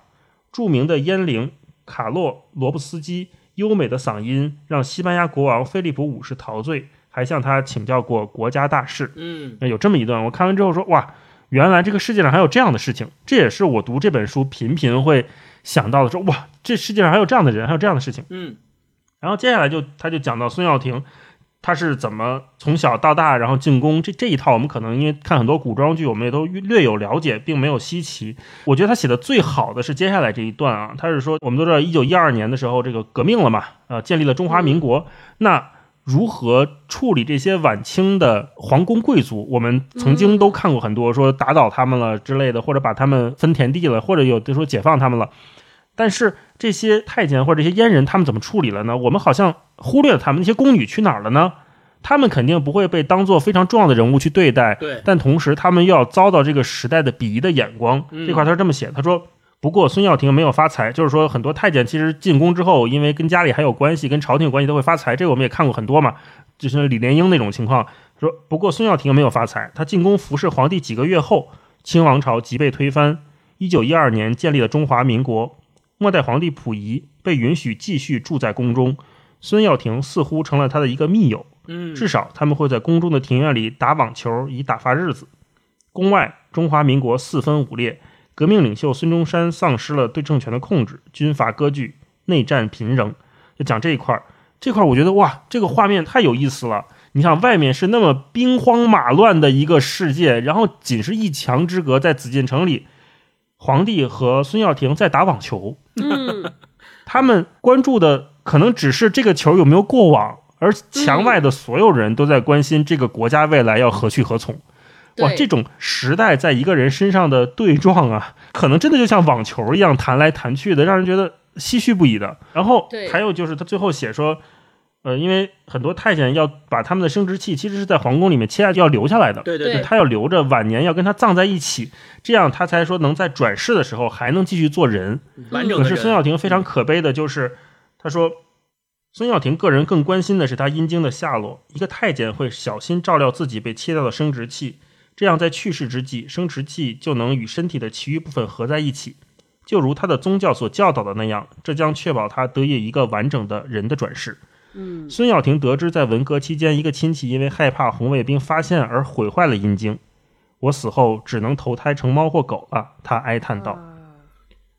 著名的烟龄卡洛罗布斯基优美的嗓音让西班牙国王菲利普五世陶醉，还向他请教过国家大事。嗯有这么一段，我看完之后说哇，原来这个世界上还有这样的事情，这也是我读这本书频频会想到的，说哇，这世界上还有这样的人，还有这样的事情。嗯然后接下来就他就讲到孙耀庭，他是怎么从小到大，然后进宫这这一套，我们可能因为看很多古装剧，我们也都略有了解，并没有稀奇。我觉得他写的最好的是接下来这一段啊，他是说我们都知道，一九一二年的时候，这个革命了嘛，呃，建立了中华民国，那。如何处理这些晚清的皇宫贵族？我们曾经都看过很多说打倒他们了之类的，或者把他们分田地了，或者有的说解放他们了。但是这些太监或者这些阉人，他们怎么处理了呢？我们好像忽略了他们。那些宫女去哪儿了呢？他们肯定不会被当做非常重要的人物去对待，对但同时他们又要遭到这个时代的鄙夷的眼光。嗯这块他是这么写，他说。不过孙耀庭没有发财，就是说很多太监其实进宫之后，因为跟家里还有关系，跟朝廷有关系，都会发财。这个我们也看过很多嘛，就是李莲英那种情况。说不过孙耀庭没有发财，他进宫服侍皇帝几个月后，清王朝即被推翻。一九一二年建立了中华民国，末代皇帝溥仪被允许继续住在宫中，孙耀庭似乎成了他的一个密友，嗯，至少他们会在宫中的庭院里打网球以打发日子。宫外，中华民国四分五裂，革命领袖孙中山丧失了对政权的控制，军阀割据，内战频仍。就讲这一块儿，这块儿我觉得哇，这个画面太有意思了。你想，外面是那么兵荒马乱的一个世界，然后仅是一墙之隔，在紫禁城里，皇帝和孙耀庭在打网球，嗯，他们关注的可能只是这个球有没有过网，而墙外的所有人都在关心这个国家未来要何去何从。哇，这种时代在一个人身上的对撞啊，可能真的就像网球一样弹来弹去的，让人觉得唏嘘不已的。然后还有就是他最后写说，呃，因为很多太监要把他们的生殖器其实是在皇宫里面切下去要留下来的，对对对对，他要留着晚年要跟他葬在一起，这样他才说能在转世的时候还能继续做人。可是孙耀庭非常可悲的就是，他说，孙耀庭个人更关心的是他阴茎的下落。一个太监会小心照料自己被切掉的生殖器，这样在去世之际，生殖器就能与身体的其余部分合在一起，就如他的宗教所教导的那样，这将确保他得以一个完整的人的转世。嗯，孙耀庭得知在文革期间，一个亲戚因为害怕红卫兵发现而毁坏了阴茎，我死后只能投胎成猫或狗了。他哀叹道。啊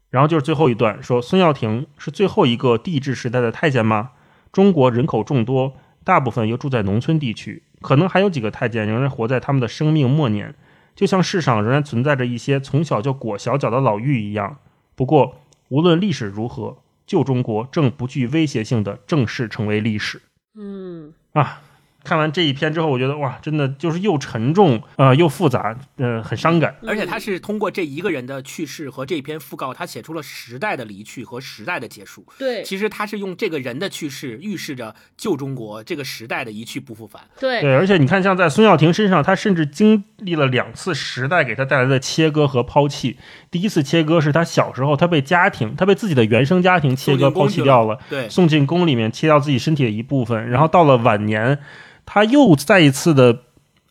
然后就是最后一段，说孙耀庭是最后一个帝制时代的太监吗？中国人口众多，大部分又住在农村地区，可能还有几个太监仍然活在他们的生命末年，就像世上仍然存在着一些从小就裹小脚的老妪一样。不过，无论历史如何，旧中国正不具威胁性的正式成为历史嗯，啊！看完这一篇之后，我觉得哇，真的就是又沉重啊、呃又复杂，呃，很伤感。而且他是通过这一个人的去世和这篇讣告，他写出了时代的离去和时代的结束。对其实他是用这个人的去世预示着旧中国这个时代的一去不复返。对对，而且你看，像在孙耀庭身上，他甚至经历了两次时代给他带来的切割和抛弃。第一次切割是他小时候，他被家庭，他被自己的原生家庭切割抛弃掉了，对，送进宫里面切掉自己身体的一部分，然后到了晚年，他又再一次的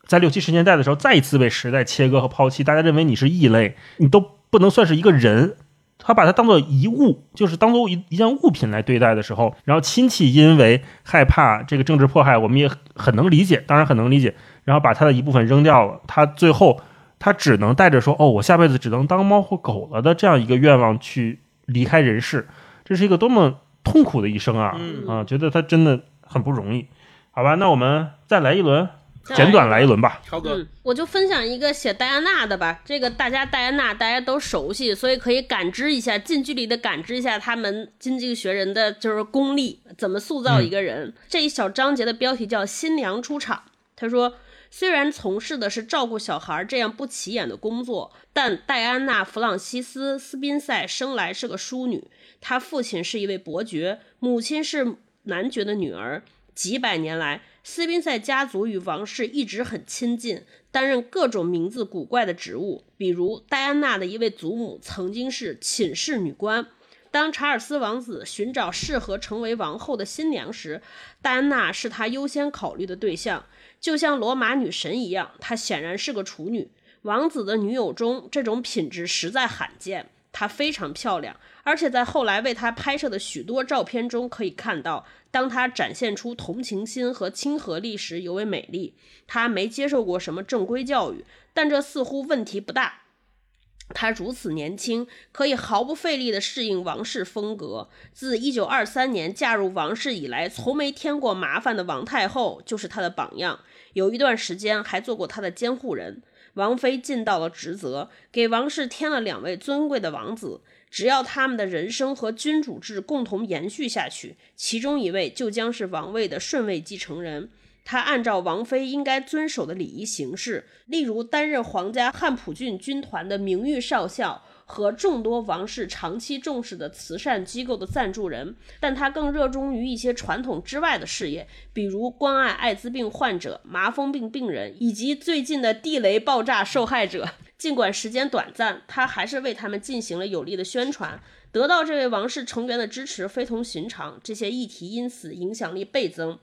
在六七十年代的时候，再一次被时代切割和抛弃。大家认为你是异类，你都不能算是一个人。他把它当做遗物，就是当做一一件物品来对待的时候，然后亲戚因为害怕这个政治迫害，我们也很能理解，当然很能理解，然后把他的一部分扔掉了。他最后他只能带着说：“哦，我下辈子只能当猫或狗了”的这样一个愿望去离开人世。这是一个多么痛苦的一生啊！嗯啊，觉得他真的很不容易。好吧，那我们再来一轮，简短来一轮吧。超哥，嗯，我就分享一个写戴安娜的吧。这个大家戴安娜大家都熟悉，所以可以感知一下，近距离的感知一下他们经济学人的就是功力，怎么塑造一个人。这一小章节的标题叫“新娘出场”。他说，虽然从事的是照顾小孩这样不起眼的工作，但戴安娜·弗朗西斯·斯宾塞生来是个淑女，她父亲是一位伯爵，母亲是男爵的女儿。几百年来，斯宾塞家族与王室一直很亲近，担任各种名字古怪的职务。比如，戴安娜的一位祖母曾经是寝室女官。当查尔斯王子寻找适合成为王后的新娘时，戴安娜是他优先考虑的对象。就像罗马女神一样，她显然是个处女。王子的女友中，这种品质实在罕见。她非常漂亮，而且在后来为她拍摄的许多照片中可以看到，当她展现出同情心和亲和力时尤为美丽。她没接受过什么正规教育，但这似乎问题不大。她如此年轻，可以毫不费力地适应王室风格。自1923年嫁入王室以来，从没添过麻烦的王太后就是她的榜样。有一段时间还做过她的监护人。王妃尽到了职责，给王室添了两位尊贵的王子。只要他们的人生和君主制共同延续下去，其中一位就将是王位的顺位继承人。他按照王妃应该遵守的礼仪行事，例如担任皇家汉普郡军团的名誉少校和众多王室长期重视的慈善机构的赞助人。但他更热衷于一些传统之外的事业，比如关爱艾滋病患者、麻风病病人以及最近的地雷爆炸受害者。尽管时间短暂，他还是为他们进行了有力的宣传，得到这位王室成员的支持非同寻常。这些议题因此影响力倍增。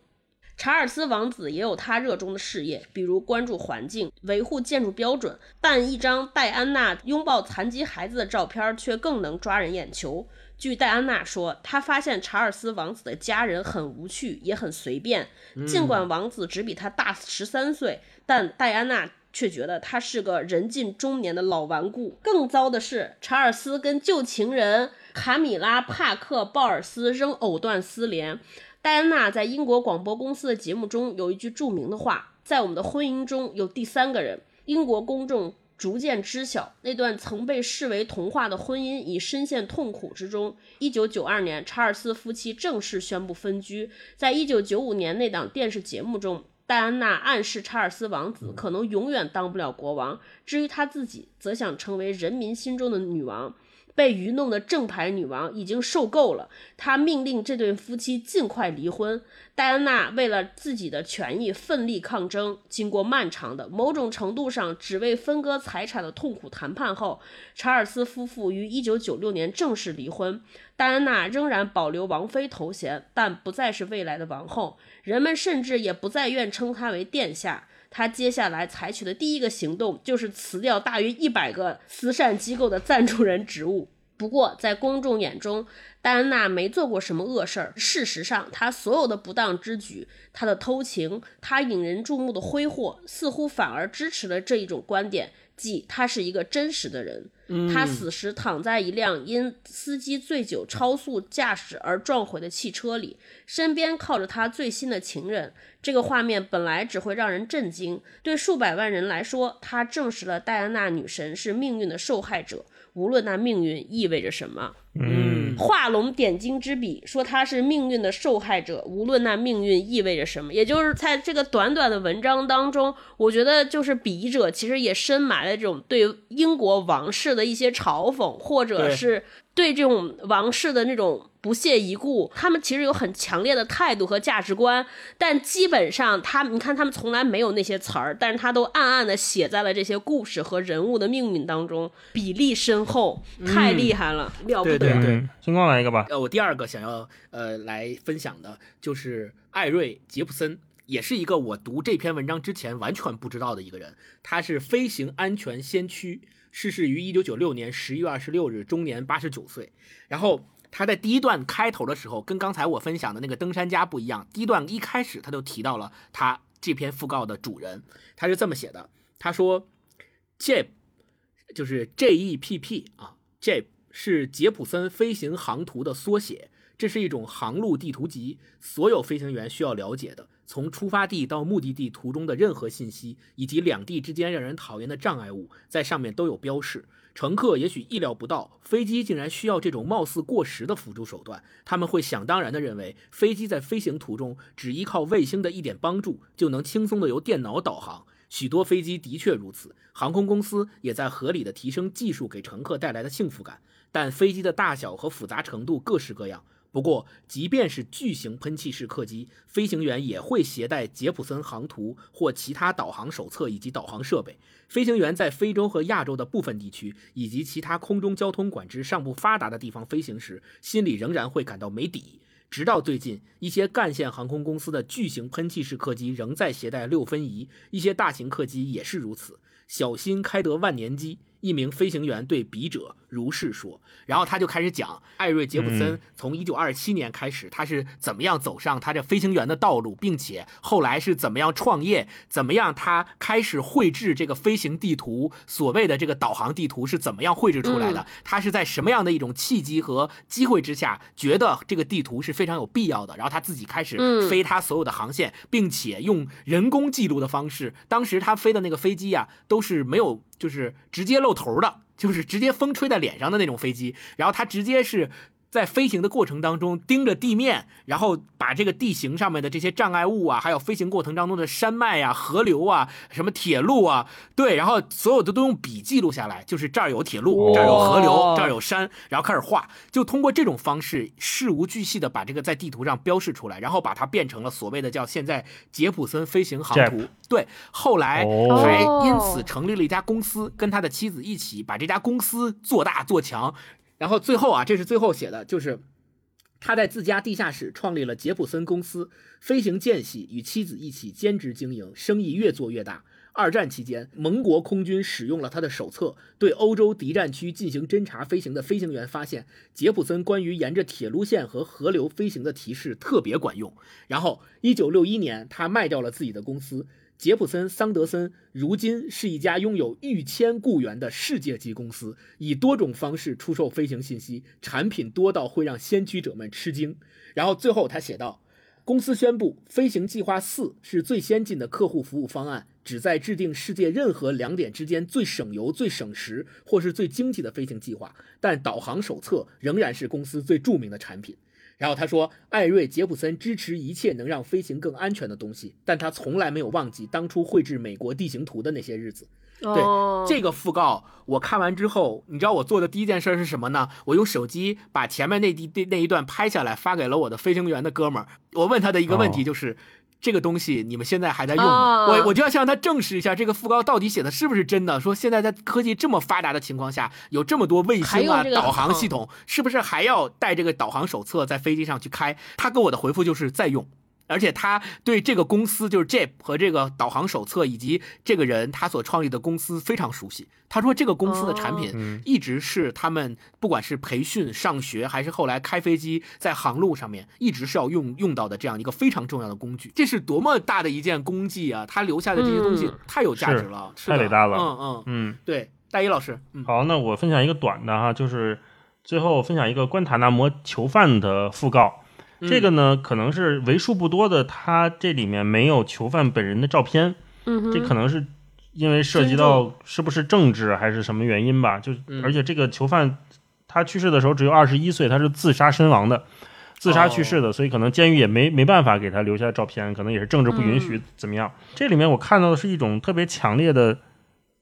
查尔斯王子也有他热衷的事业，比如关注环境、维护建筑标准。但一张戴安娜拥抱残疾孩子的照片却更能抓人眼球。据戴安娜说，她发现查尔斯王子的家人很无趣，也很随便。尽管王子只比他大十三岁，但戴安娜却觉得他是个人近中年的老顽固。更糟的是，查尔斯跟旧情人卡米拉·帕克·鲍尔斯仍藕断丝连。戴安娜在英国广播公司的节目中有一句著名的话：“在我们的婚姻中有第三个人。”英国公众逐渐知晓，那段曾被视为童话的婚姻已深陷痛苦之中。一九九二年，查尔斯夫妻正式宣布分居。在一九九五年那档电视节目中，戴安娜暗示查尔斯王子可能永远当不了国王，至于她自己，则想成为人民心中的女王。被愚弄的正牌女王已经受够了，她命令这对夫妻尽快离婚。戴安娜为了自己的权益奋力抗争，经过漫长的、某种程度上只为分割财产的痛苦谈判后，查尔斯夫妇于1996年正式离婚。戴安娜仍然保留王妃头衔，但不再是未来的王后。人们甚至也不再愿称她为殿下。他接下来采取的第一个行动就是辞掉大约一百个慈善机构的赞助人职务。不过，在公众眼中，戴安娜没做过什么恶事儿。事实上，她所有的不当之举，她的偷情，她引人注目的挥霍，似乎反而支持了这一种观点，即她是一个真实的人。他死时躺在一辆因司机醉酒超速驾驶而撞毁的汽车里，身边靠着他最新的情人。这个画面本来只会让人震惊，对数百万人来说，他证实了戴安娜女神是命运的受害者。无论那命运意味着什么，嗯，嗯画龙点睛之笔，说他是命运的受害者，无论那命运意味着什么。也就是在这个短短的文章当中，我觉得就是笔者其实也深埋了这种对英国王室的一些嘲讽，或者是对这种王室的那种不屑一顾。他们其实有很强烈的态度和价值观，但基本上他们，你看他们从来没有那些词儿，但是他都暗暗的写在了这些故事和人物的命运当中，比例深厚，太厉害了，了不得。对对对，星光来一个吧。呃，我第二个想要呃来分享的就是艾瑞·杰普森，也是一个我读这篇文章之前完全不知道的一个人。他是飞行安全先驱，逝世于一九九六年十一月二十六日，终年八十九岁。然后他在第一段开头的时候，跟刚才我分享的那个登山家不一样。第一段一开始他就提到了他这篇讣告的主人，他是这么写的：他说，Jep 就是 J E P P 啊，Jep 是杰普森飞行航图的缩写。这是一种航路地图集，所有飞行员需要了解的，从出发地到目的地途中的任何信息，以及两地之间让人讨厌的障碍物，在上面都有标示。乘客也许意料不到，飞机竟然需要这种貌似过时的辅助手段。他们会想当然地认为，飞机在飞行途中只依靠卫星的一点帮助，就能轻松地由电脑导航。许多飞机的确如此，航空公司也在合理地提升技术给乘客带来的幸福感。但飞机的大小和复杂程度各式各样。不过，即便是巨型喷气式客机，飞行员也会携带杰普森航图或其他导航手册以及导航设备。飞行员在非洲和亚洲的部分地区以及其他空中交通管制尚不发达的地方飞行时，心里仍然会感到没底。直到最近，一些干线航空公司的巨型喷气式客机仍在携带六分仪，一些大型客机也是如此。小心开得万年机。一名飞行员对笔者如是说，然后他就开始讲艾瑞·杰普森从一九二七年开始，他是怎么样走上他这飞行员的道路，并且后来是怎么样创业，怎么样他开始绘制这个飞行地图，所谓的这个导航地图是怎么样绘制出来的？他是在什么样的一种契机和机会之下，觉得这个地图是非常有必要的？然后他自己开始飞他所有的航线，并且用人工记录的方式。当时他飞的那个飞机呀、都是没有。就是直接露头的，就是直接风吹在脸上的那种飞机。然后它直接是在飞行的过程当中盯着地面，然后把这个地形上面的这些障碍物啊，还有飞行过程当中的山脉啊、河流啊、什么铁路啊，对，然后所有的都用笔记录下来。就是这儿有铁路，这儿有河流，这儿有山，然后开始画，就通过这种方式事无巨细的把这个在地图上标示出来，然后把它变成了所谓的叫现在杰普森飞行航图。对，后来哦还因此成立了一家公司，跟他的妻子一起把这家公司做大做强。然后最后啊，这是最后写的，就是他在自家地下室创立了杰普森公司，飞行间隙与妻子一起兼职经营，生意越做越大。二战期间，盟国空军使用了他的手册，对欧洲敌占区进行侦察飞行的飞行员发现，杰普森关于沿着铁路线和河流飞行的提示特别管用。然后，一九六一年，他卖掉了自己的公司。杰普森·桑德森如今是一家拥有逾千雇员的世界级公司，以多种方式出售飞行信息，产品多到会让先驱者们吃惊。然后最后他写道：“公司宣布，飞行计划四是最先进的客户服务方案，旨在制定世界任何两点之间最省油、最省时或是最经济的飞行计划。但导航手册仍然是公司最著名的产品。”然后他说，艾瑞·杰普森支持一切能让飞行更安全的东西，但他从来没有忘记当初绘制美国地形图的那些日子。对、哦、这个讣告，我看完之后，你知道我做的第一件事是什么呢？我用手机把前面那第那一段拍下来，发给了我的飞行员的哥们儿。我问他的一个问题就是。哦这个东西你们现在还在用吗？哦我我就要向他证实一下，这个副高到底写的是不是真的？说现在在科技这么发达的情况下，有这么多卫星啊、这个导航系统，是不是还要带这个导航手册在飞机上去开？他给我的回复就是在用。而且他对这个公司，就是 Jeep 和这个导航手册以及这个人他所创立的公司非常熟悉。他说这个公司的产品嗯一直是他们不管是培训、上学，还是后来开飞机在航路上面，一直是要用用到的这样一个非常重要的工具。这是多么大的一件功绩啊！他留下的这些东西嗯太有价值了，太伟大了嗯嗯，嗯，对，大一老师，嗯，好，那我分享一个短的哈，就是最后分享一个关塔那摩囚犯的讣告。嗯这个呢，可能是为数不多的，他这里面没有囚犯本人的照片，嗯，这可能是因为涉及到是不是政治还是什么原因吧。就嗯而且这个囚犯他去世的时候只有二十一岁，他是自杀身亡的，自杀去世的，所以可能监狱也没没办法给他留下照片，可能也是政治不允许怎么样。这里面我看到的是一种特别强烈的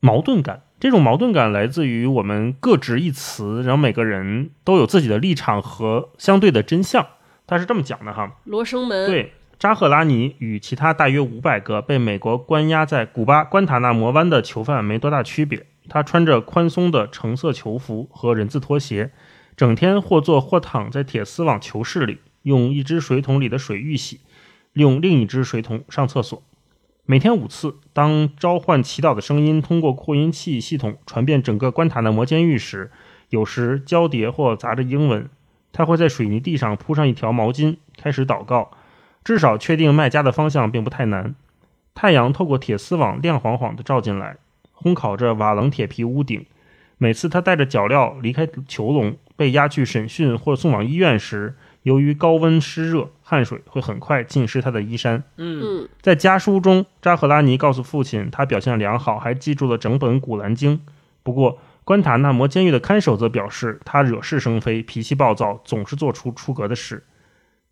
矛盾感，这种矛盾感来自于我们各执一词，然后每个人都有自己的立场和相对的真相。他是这么讲的哈，罗生门，对，扎赫拉尼与其他大约五百个被美国关押在古巴关塔那摩湾的囚犯没多大区别。他穿着宽松的橙色囚服和人字拖鞋，整天或坐或躺在铁丝网囚室里，用一只水桶里的水浴洗，用另一只水桶上厕所。每天五次，当召唤祈祷的声音通过扩音器系统传遍整个关塔那摩监狱时，有时交叠或杂着英文。他会在水泥地上铺上一条毛巾，开始祷告。至少确定卖家的方向并不太难。太阳透过铁丝网亮晃晃地照进来，烘烤着瓦楞铁皮屋顶。每次他带着脚镣离开囚笼，被押去审讯或送往医院时，由于高温湿热，汗水会很快浸湿他的衣衫。嗯嗯在家书中，扎赫拉尼告诉父亲，他表现良好，还记住了整本《古兰经》。不过，关塔那摩监狱的看守则表示，他惹是生非，脾气暴躁，总是做出出格的事。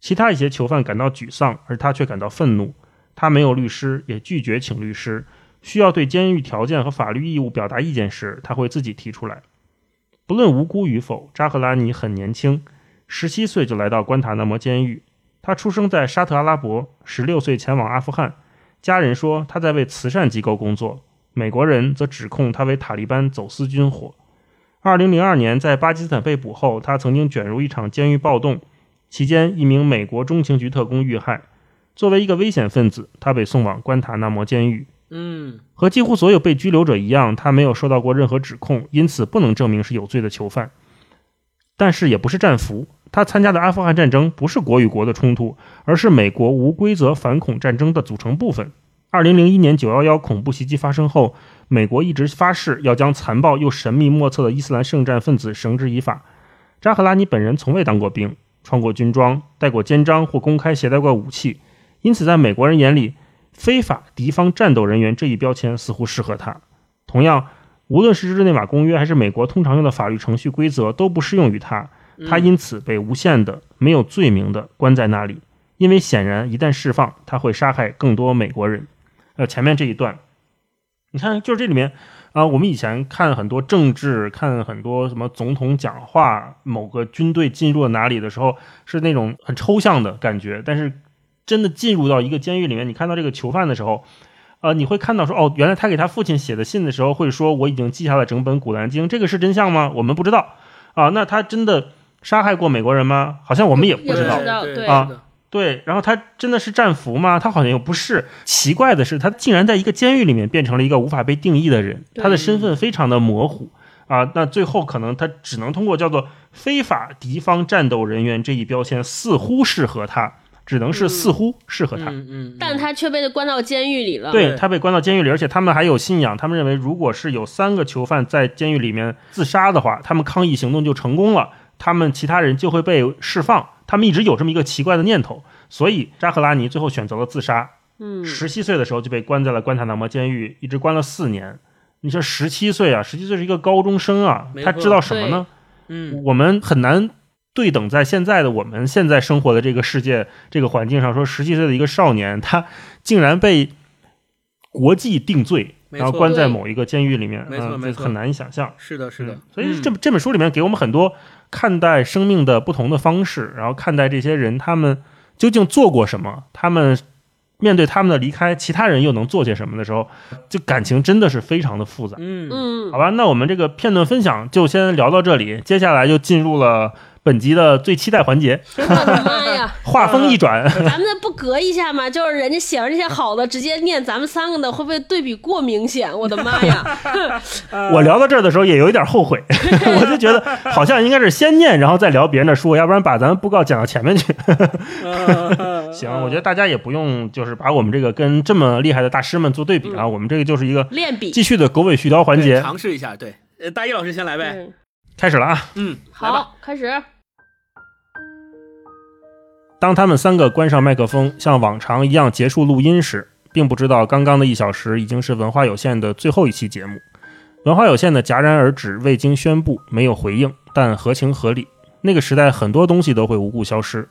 其他一些囚犯感到沮丧，而他却感到愤怒。他没有律师，也拒绝请律师。需要对监狱条件和法律义务表达意见时，他会自己提出来。不论无辜与否，扎赫拉尼很年轻，十七岁就来到关塔那摩监狱。他出生在沙特阿拉伯，十六岁前往阿富汗。家人说他在为慈善机构工作。美国人则指控他为塔利班走私军火。二零零二年在巴基斯坦被捕后，他曾经卷入一场监狱暴动，期间一名美国中情局特工遇害。作为一个危险分子，他被送往关塔那摩监狱。嗯和几乎所有被拘留者一样，他没有受到过任何指控，因此不能证明是有罪的囚犯。但是也不是战俘。他参加的阿富汗战争不是国与国的冲突，而是美国无规则反恐战争的组成部分。二零零一年九幺幺恐怖袭击发生后，美国一直发誓要将残暴又神秘莫测的伊斯兰圣战分子绳之以法。扎赫拉尼本人从未当过兵，穿过军装，戴过肩章或公开携带过武器，因此在美国人眼里，非法敌方战斗人员这一标签似乎适合他。同样，无论是日内瓦公约还是美国通常用的法律程序规则，都不适用于他。他因此被无限的、没有罪名的关在那里，因为显然一旦释放，他会杀害更多美国人。呃，前面这一段，你看，就是这里面啊、我们以前看很多政治，看很多什么总统讲话，某个军队进入了哪里的时候，是那种很抽象的感觉。但是真的进入到一个监狱里面，你看到这个囚犯的时候，呃，你会看到说，哦，原来他给他父亲写的信的时候会说，我已经记下了整本《古兰经》，这个是真相吗？我们不知道啊。那他真的杀害过美国人吗？好像我们也不知道啊对，然后他真的是战俘吗？他好像又不是。奇怪的是，他竟然在一个监狱里面变成了一个无法被定义的人，他的身份非常的模糊啊。那最后可能他只能通过叫做非法敌方战斗人员这一标签，似乎适合他，只能是似乎适合他。嗯嗯，但他却被关到监狱里了。对对他被关到监狱里，而且他们还有信仰，他们认为如果是有三个囚犯在监狱里面自杀的话，他们抗议行动就成功了，他们其他人就会被释放。他们一直有这么一个奇怪的念头，所以扎赫拉尼最后选择了自杀。嗯，十七岁的时候就被关在了关塔那摩监狱，一直关了四年。你说十七岁啊，十七岁是一个高中生啊，他知道什么呢？嗯我们很难对等在现在的我们现在生活的这个世界这个环境上，说十七岁的一个少年，他竟然被国际定罪，然后关在某一个监狱里面，没错没错嗯很难以想象。是的，是的嗯，所以嗯这这本书里面给我们很多看待生命的不同的方式，然后看待这些人他们究竟做过什么，他们面对他们的离开，其他人又能做些什么的时候，就感情真的是非常的复杂。嗯嗯好，吧，那我们这个片段分享就先聊到这里，接下来就进入了本集的最期待环节，我的妈呀！话锋一转，咱们不隔一下吗？就是人家写完这些好的，直接念咱们三个的，会不会对比过明显？我的妈呀！我聊到这儿的时候也有一点后悔，我就觉得好像应该是先念，然后再聊别人的书，要不然把咱们布告讲到前面去。行，我觉得大家也不用就是把我们这个跟这么厉害的大师们做对比啊，我们这个就是一个练笔。继续的狗尾续貂环节，尝试一下，对，呃，大一老师先来呗，嗯，开始了啊。嗯，好，开始。当他们三个关上麦克风，像往常一样结束录音时，并不知道刚刚的一小时已经是文化有限的最后一期节目。文化有限的戛然而止，未经宣布，没有回应，但合情合理。那个时代很多东西都会无故消失。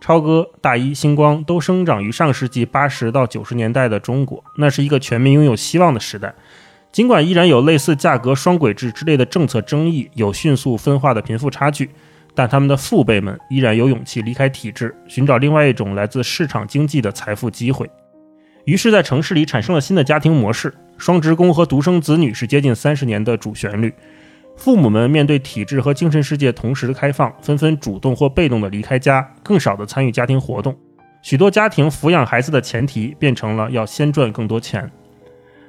超哥、大一、星光都生长于上世纪八十到九十年代的中国，那是一个全民拥有希望的时代。尽管依然有类似价格双轨制之类的政策争议，有迅速分化的贫富差距，但他们的父辈们依然有勇气离开体制，寻找另外一种来自市场经济的财富机会。于是，在城市里产生了新的家庭模式，双职工和独生子女是接近三十年的主旋律。父母们面对体制和精神世界同时的开放，纷纷主动或被动地离开家，更少地参与家庭活动。许多家庭抚养孩子的前提变成了要先赚更多钱。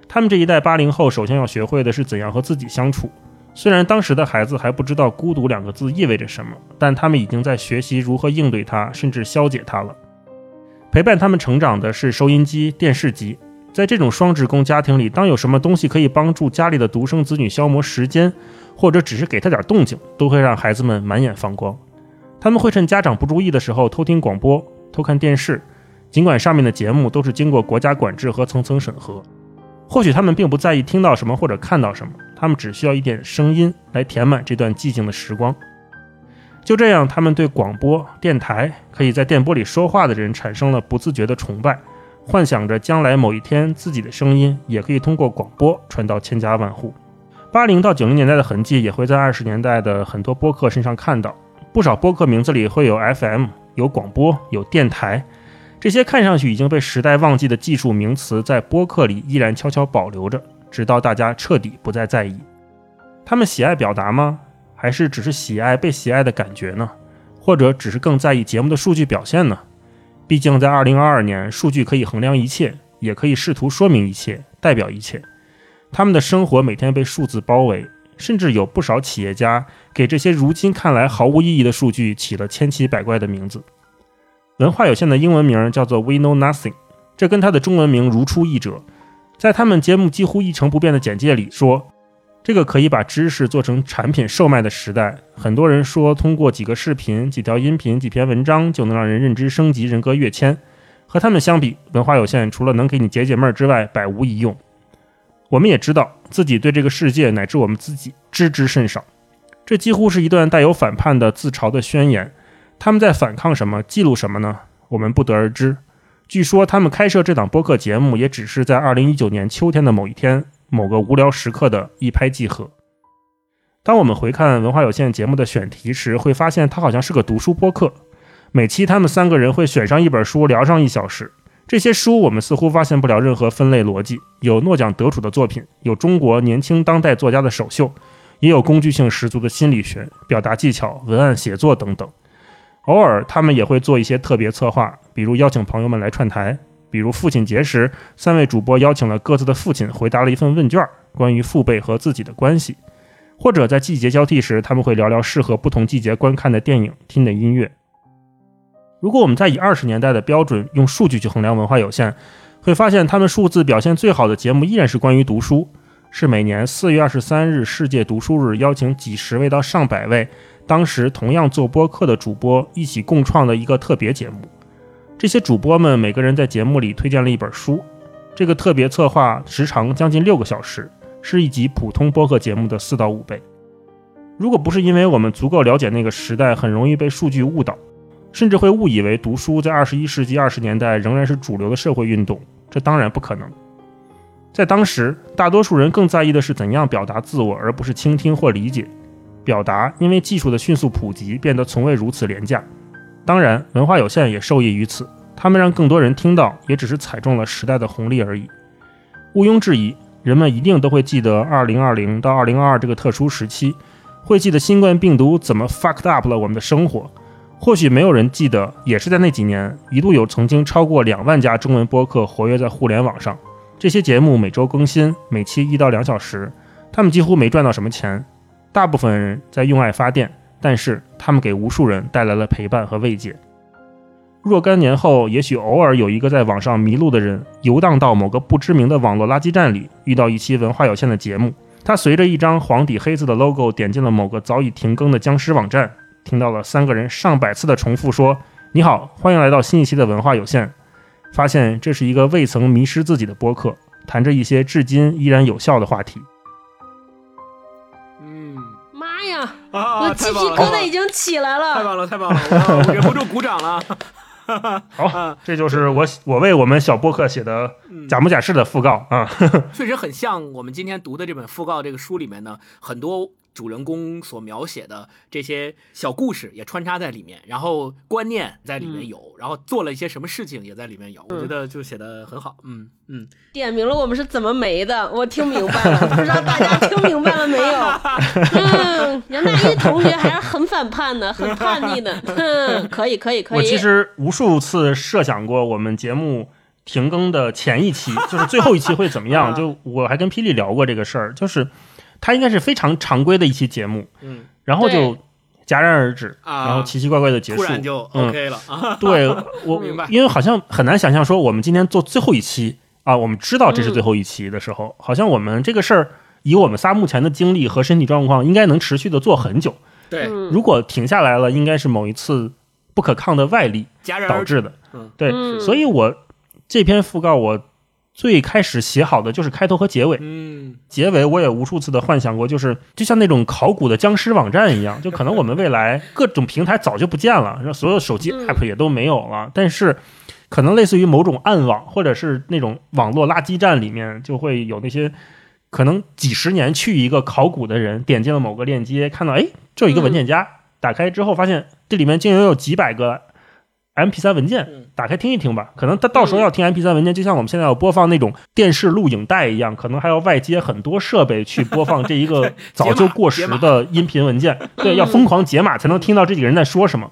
他们这一代八零后首先要学会的是怎样和自己相处。虽然当时的孩子还不知道“孤独”两个字意味着什么，但他们已经在学习如何应对它，甚至消解它了。陪伴他们成长的是收音机、电视机。在这种双职工家庭里，当有什么东西可以帮助家里的独生子女消磨时间，或者只是给他点动静，都会让孩子们满眼放光。他们会趁家长不注意的时候偷听广播、偷看电视，尽管上面的节目都是经过国家管制和层层审核。或许他们并不在意听到什么或者看到什么，他们只需要一点声音来填满这段寂静的时光。就这样，他们对广播电台可以在电波里说话的人产生了不自觉的崇拜。幻想着将来某一天，自己的声音也可以通过广播传到千家万户。八零到九零年代的痕迹，也会在二十年代的很多播客身上看到。不少播客名字里会有 FM，有广播，有电台。这些看上去已经被时代忘记的技术名词，在播客里依然悄悄保留着，直到大家彻底不再在意。他们喜爱表达吗？还是只是喜爱被喜爱的感觉呢？或者只是更在意节目的数据表现呢？毕竟，在二零二二年，数据可以衡量一切，也可以试图说明一切，代表一切。他们的生活每天被数字包围，甚至有不少企业家给这些如今看来毫无意义的数据起了千奇百怪的名字。文化有限的英文名叫做 We Know Nothing，这跟它的中文名如出一辙。在他们节目几乎一成不变的简介里说。这个可以把知识做成产品售卖的时代，很多人说通过几个视频、几条音频、几篇文章就能让人认知升级、人格跃迁。和他们相比，文化有限除了能给你解解闷儿之外，百无一用。我们也知道自己对这个世界乃至我们自己知之甚少。这几乎是一段带有反叛的自嘲的宣言。他们在反抗什么？记录什么呢？我们不得而知。据说他们开设这档播客节目，也只是在2019年秋天的某一天。某个无聊时刻的一拍即合。当我们回看文化有限节目的选题时，会发现它好像是个读书播客。每期他们三个人会选上一本书，聊上一小时。这些书我们似乎发现不了任何分类逻辑：有诺奖得主的作品，有中国年轻当代作家的首秀，也有工具性十足的心理学、表达技巧、文案写作等等。偶尔他们也会做一些特别策划，比如邀请朋友们来串台。比如父亲节时，三位主播邀请了各自的父亲，回答了一份问卷，关于父辈和自己的关系；或者在季节交替时，他们会聊聊适合不同季节观看的电影、听的音乐。如果我们再以二十年代的标准用数据去衡量文化有限，会发现他们数字表现最好的节目依然是关于读书，是每年四月二十三日世界读书日邀请几十位到上百位当时同样做播客的主播一起共创的一个特别节目。这些主播们每个人在节目里推荐了一本书，这个特别策划时长将近六个小时，是一集普通播客节目的四到五倍。如果不是因为我们足够了解那个时代，很容易被数据误导，甚至会误以为读书在二十一世纪二十年代仍然是主流的社会运动，这当然不可能。在当时，大多数人更在意的是怎样表达自我，而不是倾听或理解。表达因为技术的迅速普及，变得从未如此廉价。当然，文化有限也受益于此。他们让更多人听到，也只是踩中了时代的红利而已。毋庸置疑，人们一定都会记得2020到2022这个特殊时期，会记得新冠病毒怎么 fucked up 了我们的生活。或许没有人记得，也是在那几年，一度有曾经超过两万家中文播客活跃在互联网上。这些节目每周更新，每期一到两小时。他们几乎没赚到什么钱，大部分人在用爱发电。但是他们给无数人带来了陪伴和慰藉。若干年后，也许偶尔有一个在网上迷路的人游荡到某个不知名的网络垃圾站里，遇到一期文化有限的节目。他随着一张黄底黑字的 logo 点进了某个早已停更的僵尸网站，听到了三个人上百次的重复说：“你好，欢迎来到新一期的文化有限。”发现这是一个未曾迷失自己的播客，谈着一些至今依然有效的话题。啊，我鸡皮疙瘩已经起来了。太棒了，太棒了，我忍不住鼓掌了。好，这就是我我为我们小播客写的假模假式的讣告啊。确实很像我们今天读的这本讣告这个书里面呢，很多。主人公所描写的这些小故事也穿插在里面，然后观念在里面有，然后做了一些什么事情也在里面有，我觉得就写的很好。嗯嗯，点明了我们是怎么没的，我听明白了，不知道大家听明白了没有？嗯，杨大一同学还是很反叛的，很叛逆的。嗯，可以可以可以。我其实无数次设想过我们节目停更的前一期，就是最后一期会怎么样？就我还跟霹雳聊过这个事儿，就是。它应该是非常常规的一期节目，嗯，然后就戛然而止，然后奇奇怪怪的结束，突然就 OK 了。对我明白，因为好像很难想象说我们今天做最后一期啊，我们知道这是最后一期的时候，好像我们这个事儿以我们仨目前的经历和身体状况，应该能持续的做很久。对，如果停下来了，应该是某一次不可抗的外力导致的。嗯，对，所以我这篇讣告我。最开始写好的就是开头和结尾，嗯，结尾我也无数次的幻想过，就是就像那种考古的僵尸网站一样，就可能我们未来 各种平台早就不见了，所有手机 app 也都没有了，但是可能类似于某种暗网或者是那种网络垃圾站里面，就会有那些可能几十年去一个考古的人点进了某个链接，看到哎，这有一个文件夹，打开之后发现这里面竟然有几百个。M P 三文件，打开听一听吧。可能他到时候要听 M P 三文件，就像我们现在要播放那种电视录影带一样，可能还要外接很多设备去播放这一个 早就过时的音频文件。对，要疯狂解码才能听到这几个人在说什么。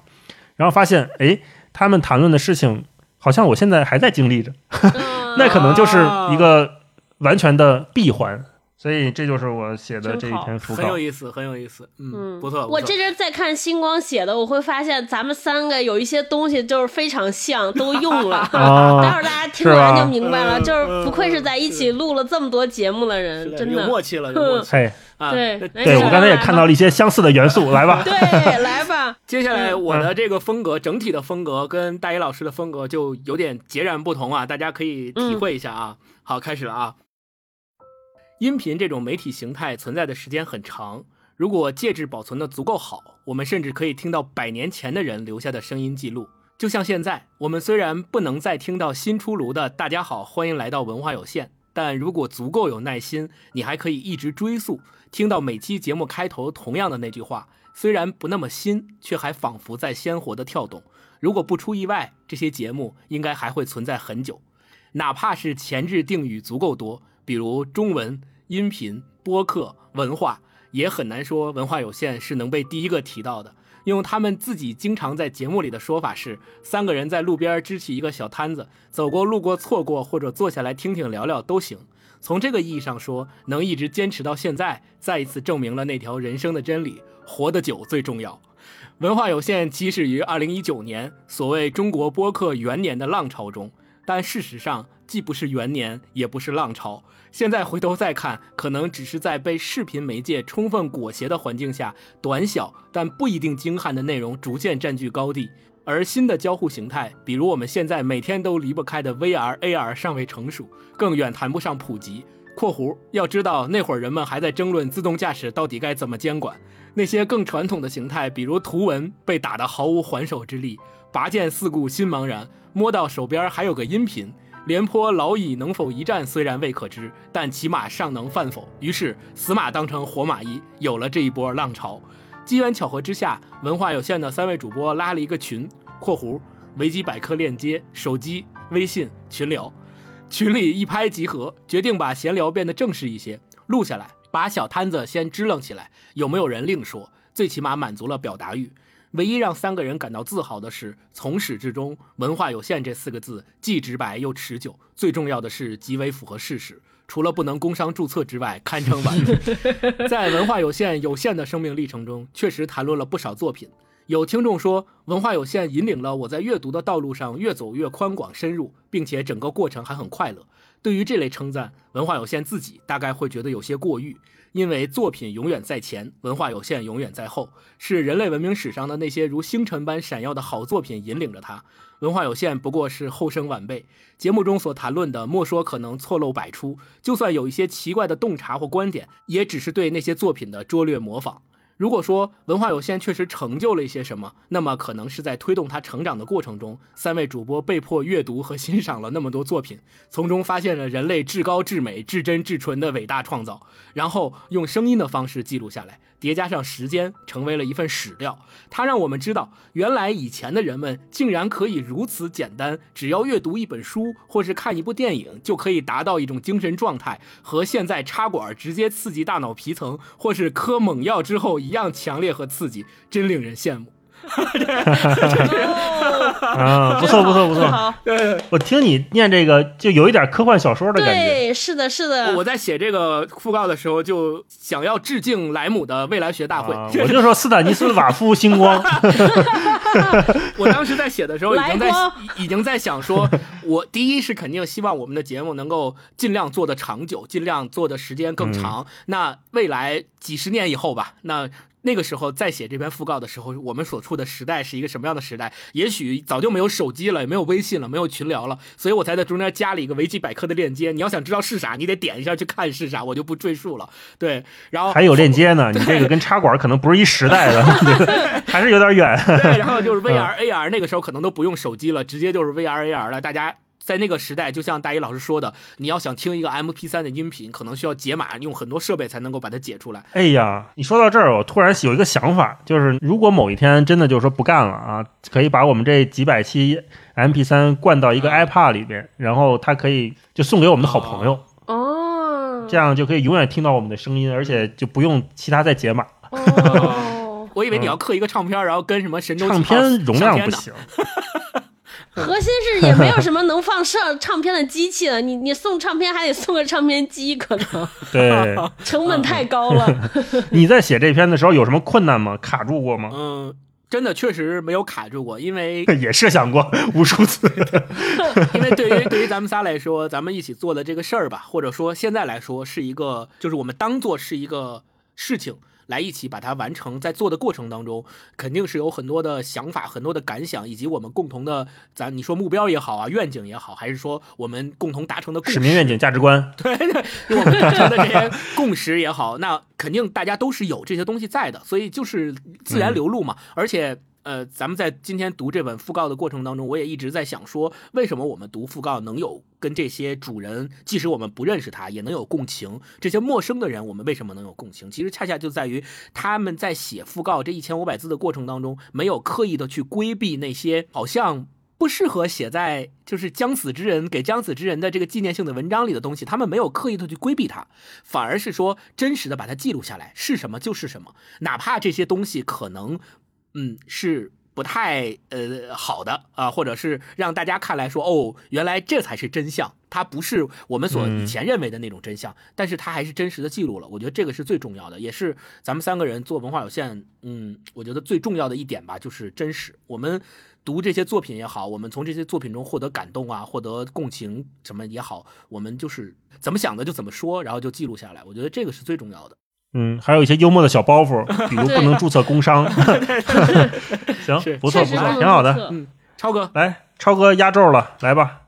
然后发现，哎，他们谈论的事情好像我现在还在经历着，那可能就是一个完全的闭环。所以这就是我写的这一篇讣告，很有意思，很有意思，嗯，不错。我这阵在看星光写的，我会发现咱们三个有一些东西就是非常像，都用了。待会儿大家听完就明白了，就是不愧是在一起录了这么多节目的人，真的有默契了，有默契。啊对对，我刚才也看到了一些相似的元素，来吧。对，来吧。接下来我的这个风格，整体的风格跟大一老师的风格就有点截然不同啊，大家可以体会一下啊。好，开始了啊。音频这种媒体形态存在的时间很长，如果介质保存的足够好，我们甚至可以听到百年前的人留下的声音记录。就像现在，我们虽然不能再听到新出炉的“大家好，欢迎来到文化有限”，但如果足够有耐心，你还可以一直追溯，听到每期节目开头同样的那句话，虽然不那么新，却还仿佛在鲜活的跳动。如果不出意外，这些节目应该还会存在很久，哪怕是前置定语足够多。比如中文、音频、播客、文化，也很难说文化有限是能被第一个提到的。用他们自己经常在节目里的说法是：三个人在路边支起一个小摊子，走过路过错过，或者坐下来听听聊聊都行。从这个意义上说，能一直坚持到现在，再一次证明了那条人生的真理：活得久最重要。文化有限起始于二零一九年，所谓中国播客元年的浪潮中，但事实上既不是元年，也不是浪潮。现在回头再看，可能只是在被视频媒介充分裹挟的环境下，短小但不一定精悍的内容逐渐占据高地。而新的交互形态，比如我们现在每天都离不开的 VR、AR 尚未成熟，更远谈不上普及。（括弧要知道，那会儿人们还在争论自动驾驶到底该怎么监管。那些更传统的形态，比如图文，被打得毫无还手之力。拔剑四顾心茫然，摸到手边还有个音频。廉颇老矣能否一战虽然未可知，但起码尚能犯否？于是死马当成活马医，有了这一波浪潮。机缘巧合之下，文化有限的三位主播拉了一个群（括弧维基百科链接、手机微信群聊），群里一拍即合，决定把闲聊变得正式一些，录下来，把小摊子先支棱起来。有没有人另说？最起码满足了表达欲。唯一让三个人感到自豪的是，从始至终，“文化有限”这四个字既直白又持久。最重要的是，极为符合事实。除了不能工商注册之外，堪称完美。在文化有限有限的生命历程中，确实谈论了不少作品。有听众说，文化有限引领了我在阅读的道路上越走越宽广深入，并且整个过程还很快乐。对于这类称赞，文化有限自己大概会觉得有些过誉。因为作品永远在前，文化有限永远在后，是人类文明史上的那些如星辰般闪耀的好作品引领着它，文化有限不过是后生晚辈。节目中所谈论的，莫说可能错漏百出，就算有一些奇怪的洞察或观点，也只是对那些作品的拙劣模仿。如果说文化有限确实成就了一些什么，那么可能是在推动他成长的过程中，三位主播被迫阅读和欣赏了那么多作品，从中发现了人类至高至美、至真至纯的伟大创造，然后用声音的方式记录下来，叠加上时间，成为了一份史料。它让我们知道，原来以前的人们竟然可以如此简单，只要阅读一本书或是看一部电影，就可以达到一种精神状态，和现在插管直接刺激大脑皮层，或是嗑猛药之后。一样强烈和刺激，真令人羡慕。啊，不错不错不错。对我听你念这个，就有一点科幻小说的感觉。对，是的，是的。我在写这个讣告的时候，就想要致敬莱姆的未来学大会。我就说斯坦尼斯瓦夫星光。我当时在写的时候，已经在已经在想说，我第一是肯定希望我们的节目能够尽量做的长久，尽量做的时间更长。那未来几十年以后吧，那。那个时候在写这篇讣告的时候，我们所处的时代是一个什么样的时代？也许早就没有手机了，也没有微信了，没有群聊了，所以我才在中间加了一个维基百科的链接。你要想知道是啥，你得点一下去看是啥，我就不赘述了。对，然后还有链接呢，你这个跟插管可能不是一时代的，还是有点远。对，然后就是 VR、AR，那个时候可能都不用手机了，直接就是 VR、AR 了，大家。在那个时代，就像大一老师说的，你要想听一个 MP3 的音频，可能需要解码，用很多设备才能够把它解出来。哎呀，你说到这儿，我突然有一个想法，就是如果某一天真的就是说不干了啊，可以把我们这几百期 MP3 灌到一个 iPad 里边，然后它可以就送给我们的好朋友哦，这样就可以永远听到我们的声音，而且就不用其他再解码。哦，我以为你要刻一个唱片，然后跟什么神州唱片容量不行。核心是也没有什么能放上唱片的机器了，你 你送唱片还得送个唱片机，可能对 成本太高了。你在写这篇的时候有什么困难吗？卡住过吗？嗯，真的确实没有卡住过，因为也设想过无数次。因为对于对于咱们仨来说，咱们一起做的这个事儿吧，或者说现在来说是一个，就是我们当做是一个事情。来一起把它完成，在做的过程当中，肯定是有很多的想法、很多的感想，以及我们共同的，咱你说目标也好啊，愿景也好，还是说我们共同达成的使命、愿景、价值观，对，我们达成的这些共识也好，那肯定大家都是有这些东西在的，所以就是自然流露嘛，而且。呃，咱们在今天读这本讣告的过程当中，我也一直在想说，为什么我们读讣告能有跟这些主人，即使我们不认识他，也能有共情？这些陌生的人，我们为什么能有共情？其实恰恰就在于他们在写讣告这一千五百字的过程当中，没有刻意的去规避那些好像不适合写在就是将死之人给将死之人的这个纪念性的文章里的东西，他们没有刻意的去规避它，反而是说真实的把它记录下来，是什么就是什么，哪怕这些东西可能。嗯，是不太呃好的啊，或者是让大家看来说，哦，原来这才是真相，它不是我们所以前认为的那种真相，但是它还是真实的记录了。我觉得这个是最重要的，也是咱们三个人做文化有限，嗯，我觉得最重要的一点吧，就是真实。我们读这些作品也好，我们从这些作品中获得感动啊，获得共情什么也好，我们就是怎么想的就怎么说，然后就记录下来。我觉得这个是最重要的。嗯，还有一些幽默的小包袱，比如不能注册工商。行，不错不错，挺好的。嗯，超哥来，超哥压轴了，来吧。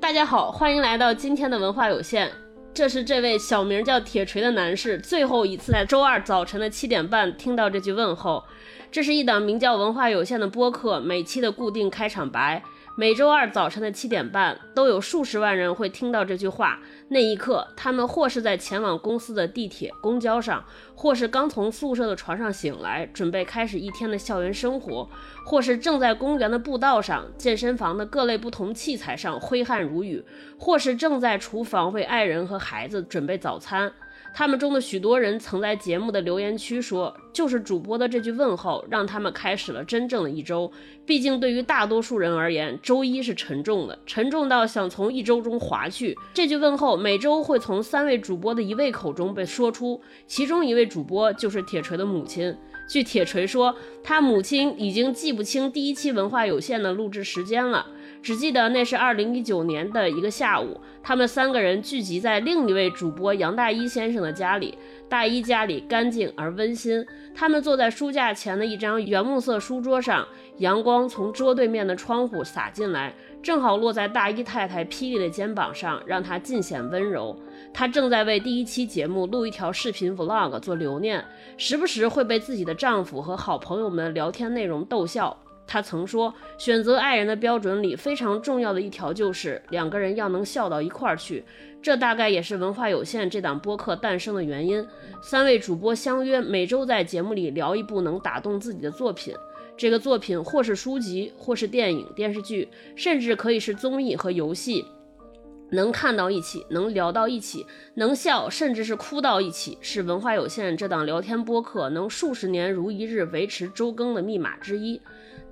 大家好，欢迎来到今天的文化有限。这是这位小名叫铁锤的男士最后一次在周二早晨的七点半听到这句问候。这是一档名叫文化有限的播客，每期的固定开场白。每周二早晨的七点半，都有数十万人会听到这句话。那一刻，他们或是在前往公司的地铁、公交上，或是刚从宿舍的床上醒来，准备开始一天的校园生活，或是正在公园的步道上、健身房的各类不同器材上挥汗如雨，或是正在厨房为爱人和孩子准备早餐。他们中的许多人曾在节目的留言区说，就是主播的这句问候，让他们开始了真正的一周。毕竟，对于大多数人而言，周一是沉重的，沉重到想从一周中划去。这句问候每周会从三位主播的一位口中被说出，其中一位主播就是铁锤的母亲。据铁锤说，他母亲已经记不清第一期文化有限的录制时间了。只记得那是二零一九年的一个下午，他们三个人聚集在另一位主播杨大一先生的家里。大一家里干净而温馨，他们坐在书架前的一张原木色书桌上，阳光从桌对面的窗户洒进来，正好落在大一太太霹雳的肩膀上，让她尽显温柔。她正在为第一期节目录一条视频 vlog 做留念，时不时会被自己的丈夫和好朋友们聊天内容逗笑。他曾说，选择爱人的标准里非常重要的一条就是两个人要能笑到一块儿去。这大概也是文化有限这档播客诞生的原因。三位主播相约每周在节目里聊一部能打动自己的作品。这个作品或是书籍，或是电影、电视剧，甚至可以是综艺和游戏。能看到一起，能聊到一起，能笑，甚至是哭到一起，是文化有限这档聊天播客能数十年如一日维持周更的密码之一。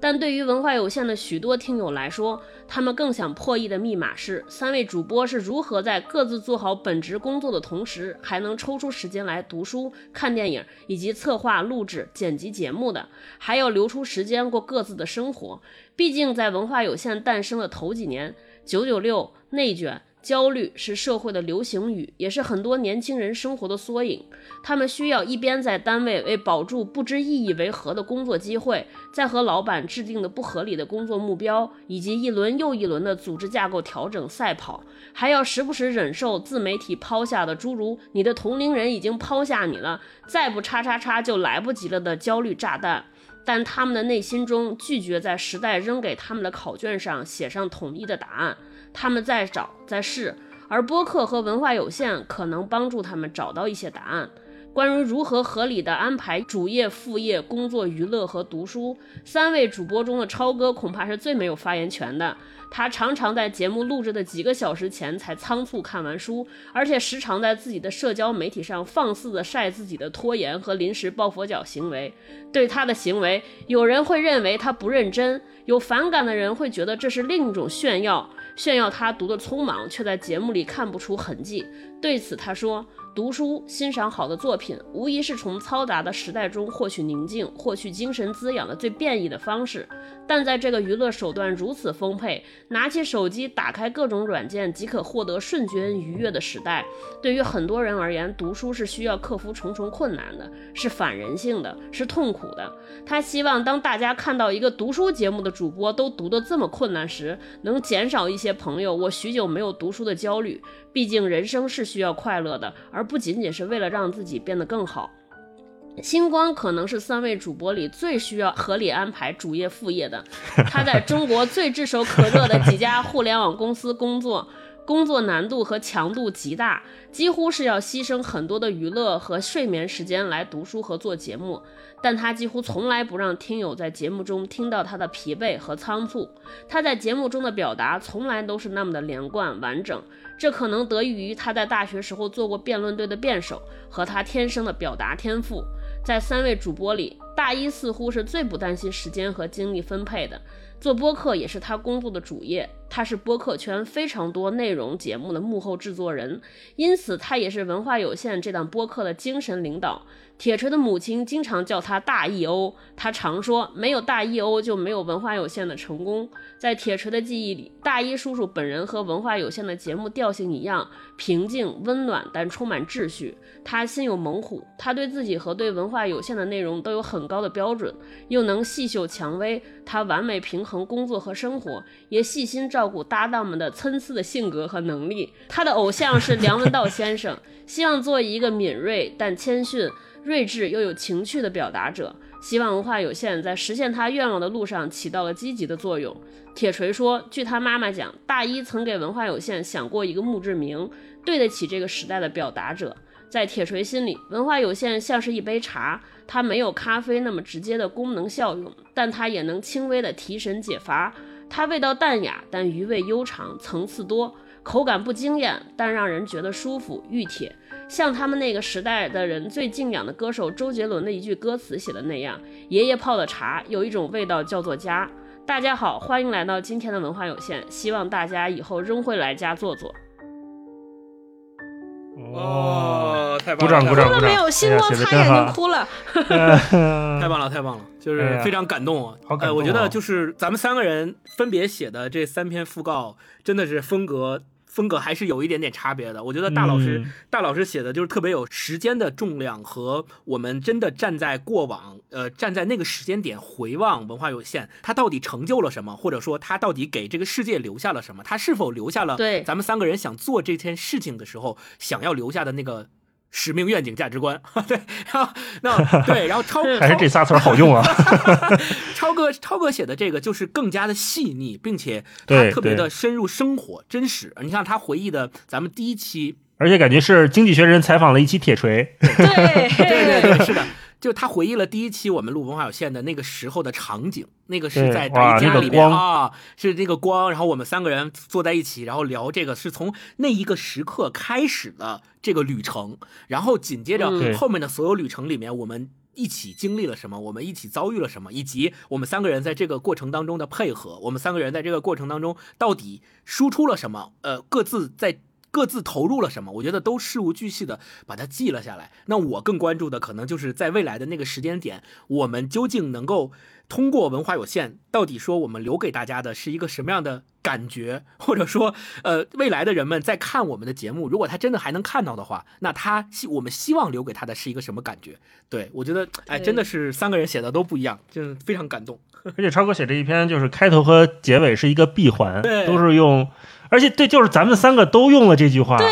但对于文化有限的许多听友来说，他们更想破译的密码是：三位主播是如何在各自做好本职工作的同时，还能抽出时间来读书、看电影，以及策划、录制、剪辑节目的，还要留出时间过各自的生活。毕竟，在文化有限诞生的头几年，九九六、内卷。焦虑是社会的流行语，也是很多年轻人生活的缩影。他们需要一边在单位为保住不知意义为何的工作机会，在和老板制定的不合理的工作目标以及一轮又一轮的组织架构调整赛跑，还要时不时忍受自媒体抛下的诸如“你的同龄人已经抛下你了，再不叉叉叉就来不及了”的焦虑炸弹。但他们的内心中拒绝在时代扔给他们的考卷上写上统一的答案。他们在找，在试，而播客和文化有限可能帮助他们找到一些答案。关于如何合理的安排主业、副业、工作、娱乐和读书，三位主播中的超哥恐怕是最没有发言权的。他常常在节目录制的几个小时前才仓促看完书，而且时常在自己的社交媒体上放肆地晒自己的拖延和临时抱佛脚行为。对他的行为，有人会认为他不认真，有反感的人会觉得这是另一种炫耀，炫耀他读得匆忙，却在节目里看不出痕迹。对此，他说。读书、欣赏好的作品，无疑是从嘈杂的时代中获取宁静、获取精神滋养的最便宜的方式。但在这个娱乐手段如此丰沛，拿起手机打开各种软件即可获得瞬间愉悦的时代，对于很多人而言，读书是需要克服重重困难的，是反人性的，是痛苦的。他希望当大家看到一个读书节目的主播都读得这么困难时，能减少一些朋友我许久没有读书的焦虑。毕竟人生是需要快乐的，而不仅仅是为了让自己变得更好。星光可能是三位主播里最需要合理安排主业副业的。他在中国最炙手可热的几家互联网公司工作，工作难度和强度极大，几乎是要牺牲很多的娱乐和睡眠时间来读书和做节目。但他几乎从来不让听友在节目中听到他的疲惫和仓促。他在节目中的表达从来都是那么的连贯完整。这可能得益于他在大学时候做过辩论队的辩手和他天生的表达天赋。在三位主播里，大一似乎是最不担心时间和精力分配的。做播客也是他工作的主业，他是播客圈非常多内容节目的幕后制作人，因此他也是文化有限这档播客的精神领导。铁锤的母亲经常叫他大 EO，他常说没有大 EO 就没有文化有限的成功。在铁锤的记忆里，大一叔叔本人和文化有限的节目调性一样，平静温暖，但充满秩序。他心有猛虎，他对自己和对文化有限的内容都有很高的标准，又能细嗅蔷薇。他完美平衡工作和生活，也细心照顾搭档们的参差的性格和能力。他的偶像是梁文道先生，希望做一个敏锐但谦逊。睿智又有情趣的表达者，希望文化有限在实现他愿望的路上起到了积极的作用。铁锤说，据他妈妈讲，大一曾给文化有限想过一个墓志铭，对得起这个时代的表达者。在铁锤心里，文化有限像是一杯茶，它没有咖啡那么直接的功能效用，但它也能轻微的提神解乏。它味道淡雅，但余味悠长，层次多，口感不惊艳，但让人觉得舒服、熨帖。像他们那个时代的人最敬仰的歌手周杰伦的一句歌词写的那样：“爷爷泡的茶有一种味道叫做家。”大家好，欢迎来到今天的文化有限，希望大家以后仍会来家坐坐。哦，太棒了！掌鼓掌哭了没有？星光擦眼睛哭了。太棒了，太棒了，就是非常感动啊！好感动我觉得就是咱们三个人分别写的这三篇讣告，真的是风格风格还是有一点点差别的。我觉得大老师、嗯大老师写的就是特别有时间的重量和我们真的站在过往，呃，站在那个时间点回望文化有限，他到底成就了什么，或者说他到底给这个世界留下了什么？他是否留下了对咱们三个人想做这件事情的时候想要留下的那个。使命、愿景、价值观，对，然后那对，然后超还是这仨词儿好用啊。超哥，超哥写的这个就是更加的细腻，并且他特别的深入生活、真实。你看他回忆的咱们第一期，而且感觉是《经济学人》采访了一期铁锤，对对对 对，是的，就他回忆了第一期我们录文化有限的那个时候的场景，那个是在家里面光啊，是那个光，然后我们三个人坐在一起，然后聊这个，是从那一个时刻开始的这个旅程，然后紧接着后面的所有旅程里面，我们。一起经历了什么？我们一起遭遇了什么？以及我们三个人在这个过程当中的配合，我们三个人在这个过程当中到底输出了什么？呃，各自在各自投入了什么？我觉得都事无巨细的把它记了下来。那我更关注的可能就是在未来的那个时间点，我们究竟能够通过文化有限，到底说我们留给大家的是一个什么样的感觉，或者说，呃，未来的人们在看我们的节目，如果他真的还能看到的话，那他希我们希望留给他的是一个什么感觉？对我觉得，哎，真的是三个人写的都不一样，真的非常感动。而且超哥写这一篇就是开头和结尾是一个闭环，都是用，而且对，就是咱们三个都用了这句话。对，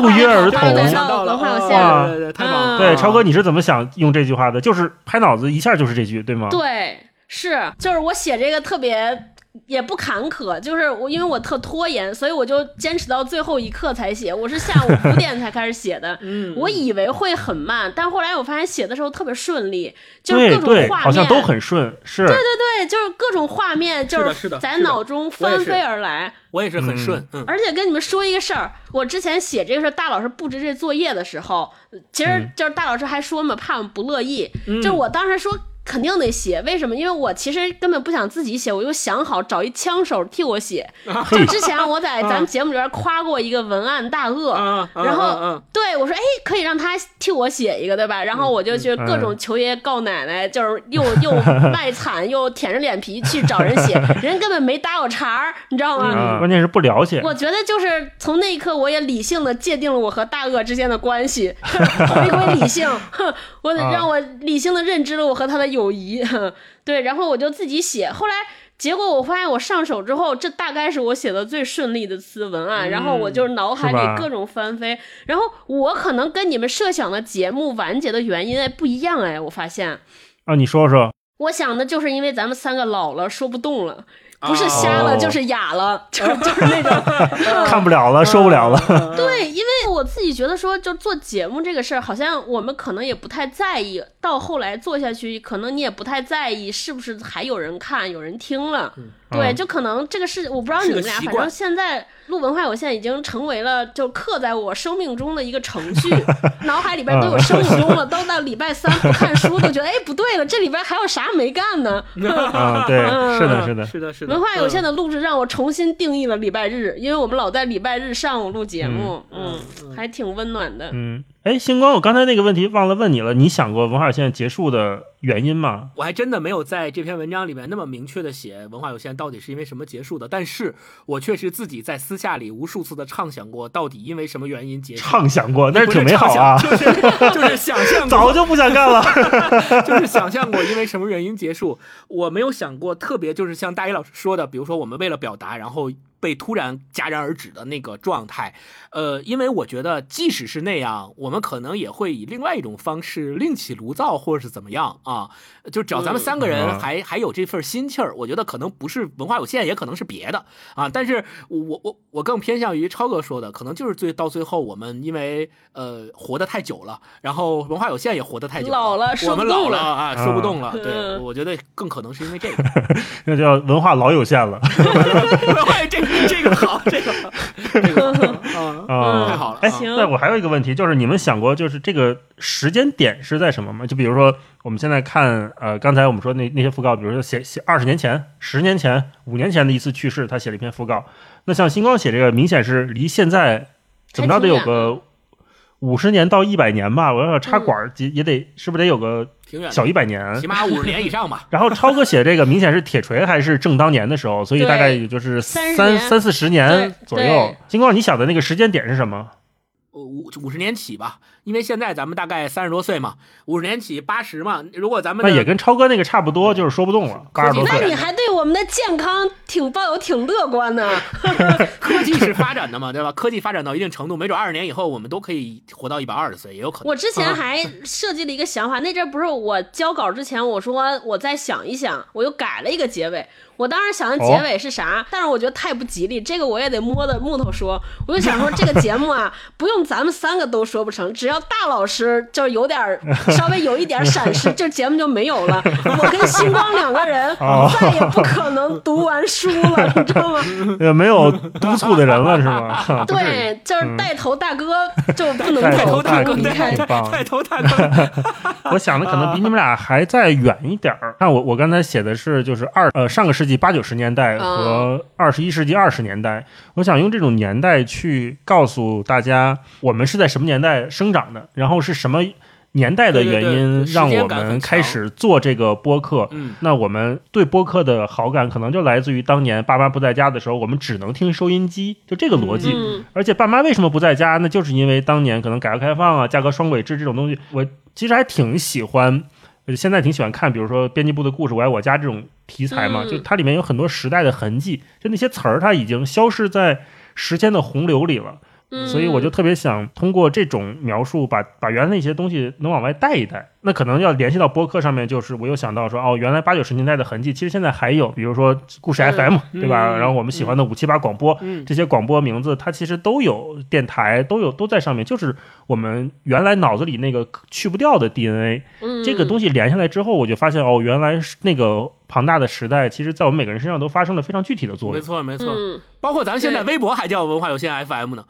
不约而同想到了，到文化有哦限。对对对，太棒了。嗯对，超哥，你是怎么想用这句话的？就是拍脑子一下就是这句，对吗？对，是，就是我写这个特别也不坎坷，就是我因为我特拖延，所以我就坚持到最后一刻才写。我是下午五点才开始写的，嗯，我以为会很慢，但后来我发现写的时候特别顺利，就是各种画面，好像都很顺，是。对对对，就是各种画面，就是在脑中翻飞而来。我也是很顺，嗯，而且跟你们说一个事儿，我之前写这个事儿，大老师布置这作业的时候，其实嗯就是大老师还说嘛，怕我们不乐意，就是我当时说。肯定得写，为什么？因为我其实根本不想自己写，我就想好找一枪手替我写。就之前我在咱们节目里边夸过一个文案大鳄，然后对我说，哎，可以让他替我写一个，对吧？然后我就去各种求爷爷告奶奶，就是又 又卖惨又舔着脸皮去找人写，人根本没搭我茬儿，你知道吗？啊，关键是不了解。我觉得就是从那一刻，我也理性的界定了我和大鳄之间的关系，回归理性，我让我理性的认知了我和他的友谊，哼 对，然后我就自己写，后来。结果我发现我上手之后，这大概是我写的最顺利的词文案，然后我就是脑海里各种翻飞，然后我可能跟你们设想的节目完结的原因哎不一样哎，我发现啊，你说说。我想的就是因为咱们三个老了说不动了，不是瞎哦了就是哑了，就是就是那种看不了了，受不了了。对，因为我自己觉得说，就做节目这个事儿，好像我们可能也不太在意，到后来做下去，可能你也不太在意是不是还有人看、有人听了。对，嗯就可能这个事，我不知道你们俩，反正现在录文化有限已经成为了就刻在我生命中的一个程序，脑海里边都有生物钟了，都到礼拜三不看书，都觉得哎不对了，这里边还有啥没干呢？啊，对，是的，是的。是的，是的。文化有限的，录制让我重新定义了礼拜日，因为我们老在礼拜日上午录节目，嗯，还挺温暖的。嗯，哎，星光，我刚才那个问题忘了问你了，你想过文化有限结束的原因吗？我还真的没有在这篇文章里面那么明确的写文化有限到底是因为什么结束的，但是我确实自己在私下里无数次的畅想过，到底因为什么原因结束。畅想过，那是挺美好啊。就是 就是想象过，早就不想干了。就是想象过因为什么原因结束，我没有想过特别就是像大一老师说的，比如说我们为了表达，然后被突然戛然而止的那个状态。呃，因为我觉得即使是那样，我们可能也会以另外一种方式另起炉灶，或者是怎么样啊？就只要咱们三个嗯人还、还有这份心气儿，我觉得可能不是文化有限，也可能是别的啊。但是我我我更偏向于超哥说的，可能就是最到最后我们因为呃活得太久了，然后文化有限也活得太久老了说我们老不动了啊，说不动了。嗯对，我觉得更可能是因为这个。那叫文化老有限了哎，这个 这个好，这个好 这个好啊。啊！太好了哎，行那我还有一个问题，就是你们想过，就是这个时间点是在什么吗？就比如说我们现在看，呃，刚才我们说那那些讣告，比如说写写二十年前、十年前、五年前的一次去世，他写了一篇讣告。那像星光写这个，明显是离现在怎么着得有个五十年到一百年吧，我要插管儿也也得是不是得有个挺远，小一百年？起码五十年以上吧。然后超哥写这个明显是铁锤还是正当年的时候，所以大概也就是30三三四十年左右。金光，你想的那个时间点是什么？五五十年起吧，因为现在咱们大概三十多岁嘛，五十年起八十嘛。如果咱们那也跟超哥那个差不多，就是说不动了，八十多岁那你。还对我们的健康挺抱有挺乐观呢。科技是发展的嘛，对吧？科技发展到一定程度，没准二十年以后我们都可以活到一百二十岁，也有可能。我之前还设计了一个想法，那阵不是我交稿之前，我说我再想一想，我又改了一个结尾。我当时想的结尾是啥，但是我觉得太不吉利，这个我也得摸着木头说。我就想说，这个节目啊，不用咱们三个都说不成，只要大老师就是有点 稍微有一点闪失，这节目就没有了。我跟星光两个人哦再也不可能读完书了，你知道吗？也，没有督促的人了是吗？对，就是带头大哥就不能带头大哥能离开。太棒了太头大哥，我想的可能比你们俩还再远一点儿。看我我刚才写的是就是二呃上个世纪八九十年代和二十一世纪二十年代，我想用这种年代去告诉大家我们是在什么年代生长的，然后是什么年代的原因让我们开始做这个播客。嗯，那我们对播客的好感，可能就来自于当年爸妈不在家的时候，我们只能听收音机，就这个逻辑。嗯而且爸妈为什么不在家？那就是因为当年可能改革开放啊、价格双轨制这种东西，我其实还挺喜欢，呃现在挺喜欢看，比如说编辑部的故事，我爱我家这种题材嘛，嗯就它里面有很多时代的痕迹，就那些词儿它已经消失在时间的洪流里了。嗯，所以我就特别想通过这种描述把，把原来那些东西能往外带一带。那可能要联系到播客上面，就是我又想到说，哦，原来八九十年代的痕迹，其实现在还有，比如说故事 FM，、对吧？嗯然后我们喜欢的五七八广播，嗯这些广播名字，它其实都有电台，都有都在上面，就是我们原来脑子里那个去不掉的 DNA。嗯这个东西连下来之后，我就发现，哦，原来是那个庞大的时代，其实在我们每个人身上都发生了非常具体的作用没错没错，嗯，包括咱们现在微博还叫文化有限 FM 呢。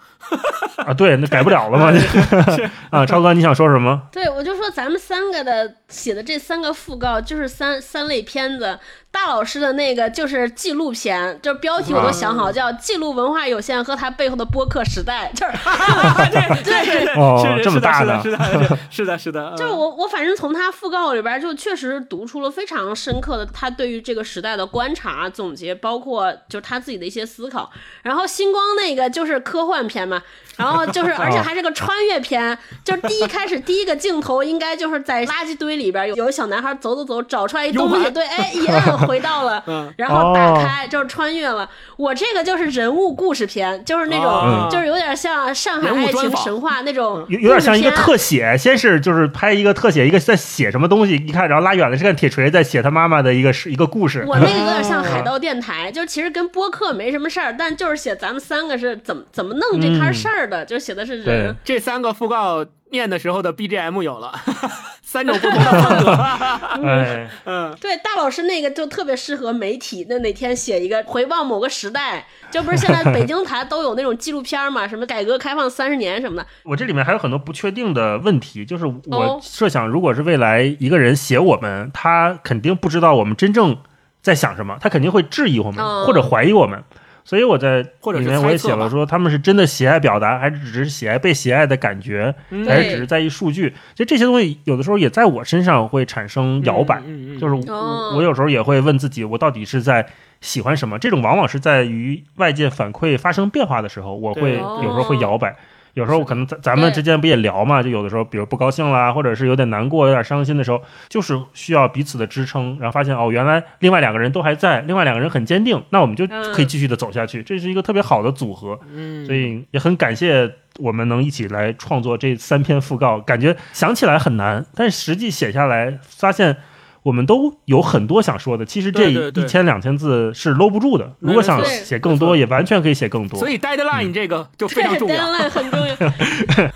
啊。对，那改不了了嘛。啊，超哥，你想说什么？对，我就说咱们三三个的写的这三个讣告就是三三类片子。大老师的那个就是纪录片，就是标题我都想好，叫《记录文化有限和它背后的播客时代》，就是 对对对，哦是的这么大的。是的，是的，是的，是的，就是我我反正从他讣告里边就确实读出了非常深刻的他对于这个时代的观察总结，包括就是他自己的一些思考。然后星光那个就是科幻片嘛，然后就是 而且还是个穿越片，就是第一开始第一个镜头应该就是在垃圾堆里边有有个小男孩走走走找出来一东西，对，哎一摁回到了，嗯然后打开就是穿越了。我这个就是人物故事片，就是那种、哦就是有点像上海爱情神话那种有有点像一个特写，先是就是拍一个特写，一个在写什么东西，一看然后拉远了是看铁锤在写他妈妈的一个是一个故事。我那个有点像海盗电台，就其实跟播客没什么事儿，但就是写咱们三个是怎么怎么弄这摊事儿的，就写的是人。这三个讣告念的时候的 BGM 有了，三种不同的风格。哎，嗯，对，大老师那个就特别适合媒体。那哪天写一个回望某个时代，这不是现在 北京台都有那种纪录片嘛？什么改革开放三十年什么的。我这里面还有很多不确定的问题，就是我哦设想，如果是未来一个人写我们，他肯定不知道我们真正在想什么，他肯定会质疑我们、嗯或者怀疑我们。所以我在或者里面我也写了说，他们是真的喜爱表达，还是只是喜爱被喜爱的感觉，嗯还是只是在意数据？就这些东西，有的时候也在我身上会产生摇摆。就是哦我我有时候也会问自己，我到底是在喜欢什么？这种往往是在于外界反馈发生变化的时候，我会有时候会摇摆。有时候可能咱咱们之间不也聊嘛，就有的时候，比如不高兴啦，或者是有点难过、有点伤心的时候，就是需要彼此的支撑，然后发现哦，原来另外两个人都还在，另外两个人很坚定，那我们就嗯可以继续的走下去，这是一个特别好的组合。嗯，所以也很感谢我们能一起来创作这三篇讣告，感觉想起来很难，但实际写下来发现。我们都有很多想说的，其实这一千两千字是搂不住的。如果想写更多，也完全可以写更多。所以 deadline 这个就非常重要。，deadline 很重要。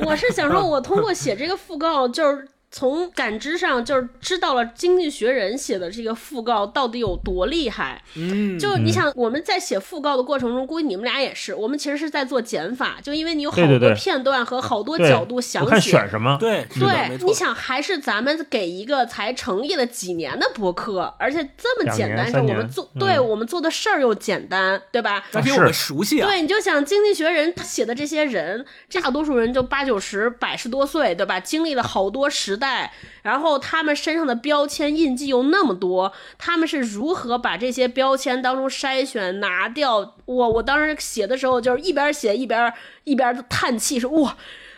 我是想说，我通过写这个讣告，就是从感知上就是知道了《经济学人》写的这个讣告到底有多厉害。嗯，就你想，我们在写讣告的过程中，估计你们俩也是，我们其实是在做减法，就因为你有好多片段和好多角度详我看写。选什么，对，对，你。想，还是咱们给一个才成立了几年的博客，而且这么简单，是我们做，嗯对我们做的事儿又简单，对吧？是而且我们熟悉啊，对，你就想《经济学人》他写的这些人，这大多数人就八九十、百十多岁，对吧？经历了好多代，然后他们身上的标签印记又那么多，他们是如何把这些标签当中筛选拿掉？我我当时写的时候，就是一边写一边一边叹气，说哇，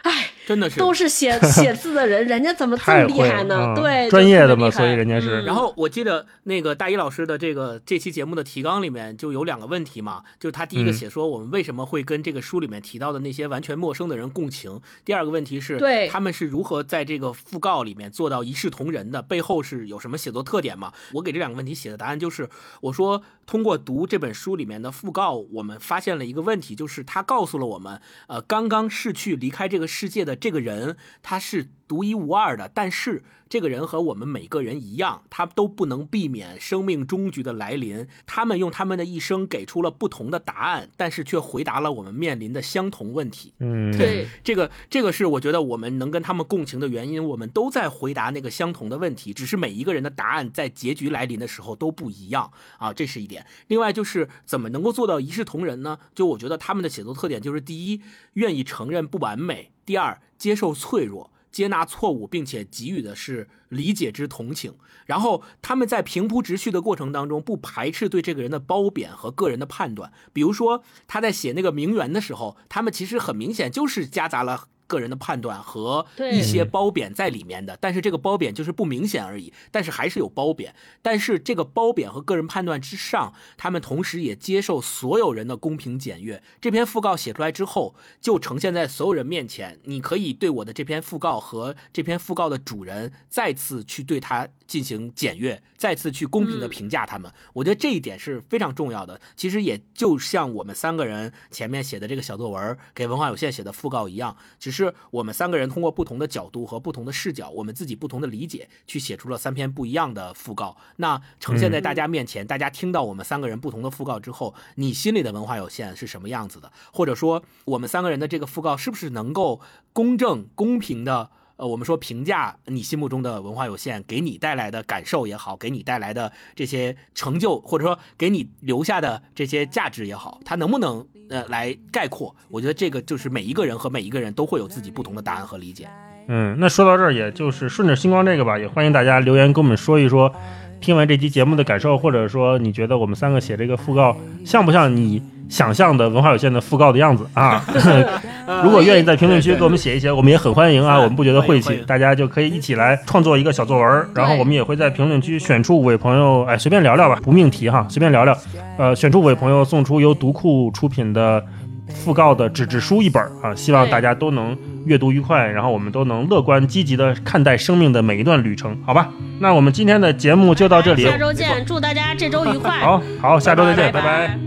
哎，真的是。都是写 写字的人，人家怎么这么厉害呢？嗯对，专业的嘛，所以人家是。嗯。然后我记得那个大一老师的这个这期节目的提纲里面就有两个问题嘛，就是他第一个嗯。写说我们为什么会跟这个书里面提到的那些完全陌生的人共情，第二个问题是对。他们是如何在这个讣告里面做到一视同仁的，背后是有什么写作特点嘛？我给这两个问题写的答案就是，我说通过读这本书里面的讣告，我们发现了一个问题，就是他告诉了我们，呃，刚刚逝去离开这个世世界的这个人，他是独一无二的，但是这个人和我们每个人一样，他都不能避免生命终局的来临。他们用他们的一生给出了不同的答案，但是却回答了我们面临的相同问题。嗯，对，这个这个是我觉得我们能跟他们共情的原因，我们都在回答那个相同的问题，只是每一个人的答案在结局来临的时候都不一样啊，这是一点。另外就是怎么能够做到一视同仁呢？就我觉得他们的写作特点就是：第一，愿意承认不完美；第二，接受脆弱。接纳错误，并且给予的是理解之同情。然后他们在平铺直叙的过程当中，不排斥对这个人的褒贬和个人的判断。比如说他在写那个名媛的时候，他们其实很明显就是夹杂了。个人的判断和一些褒贬在里面的，但是这个褒贬就是不明显而已，但是还是有褒贬。但是这个褒贬和个人判断之上，他们同时也接受所有人的公平检阅。这篇讣告写出来之后，就呈现在所有人面前，你可以对我的这篇讣告和这篇讣告的主人再次去对他进行检阅，再次去公平的嗯评价他们。我觉得这一点是非常重要的。其实也就像我们三个人前面写的这个小作文，给文化有限写的讣告一样，只是我们三个人通过不同的角度和不同的视角，我们自己不同的理解，去写出了三篇不一样的讣告。那呈现在大家面前，大家听到我们三个人不同的讣告之后，你心里的文化有限是什么样子的？或者说，我们三个人的这个讣告是不是能够公正、公平的？呃，我们说评价你心目中的文化有限，给你带来的感受也好，给你带来的这些成就，或者说给你留下的这些价值也好，它能不能呃来概括？我觉得这个就是每一个人和每一个人都会有自己不同的答案和理解。嗯，那说到这儿，也就是顺着星光这个吧，也欢迎大家留言跟我们说一说，听完这期节目的感受，或者说你觉得我们三个写这个讣告像不像你想象的文化有限的讣告的样子啊？如果愿意在评论区给我们写一写，我们也很欢迎啊，我们不觉得晦气，大家就可以一起来创作一个小作文，然后我们也会在评论区选出五位朋友，哎，随便聊聊吧，不命题哈，随便聊聊，呃，选出五位朋友送出由读库出品的讣告的纸质书一本啊，希望大家都能阅读愉快，然后我们都能乐观积极的看待生命的每一段旅程，好吧？那我们今天的节目就到这里，下周见，祝大家这周愉快。好好，下周再见，拜拜拜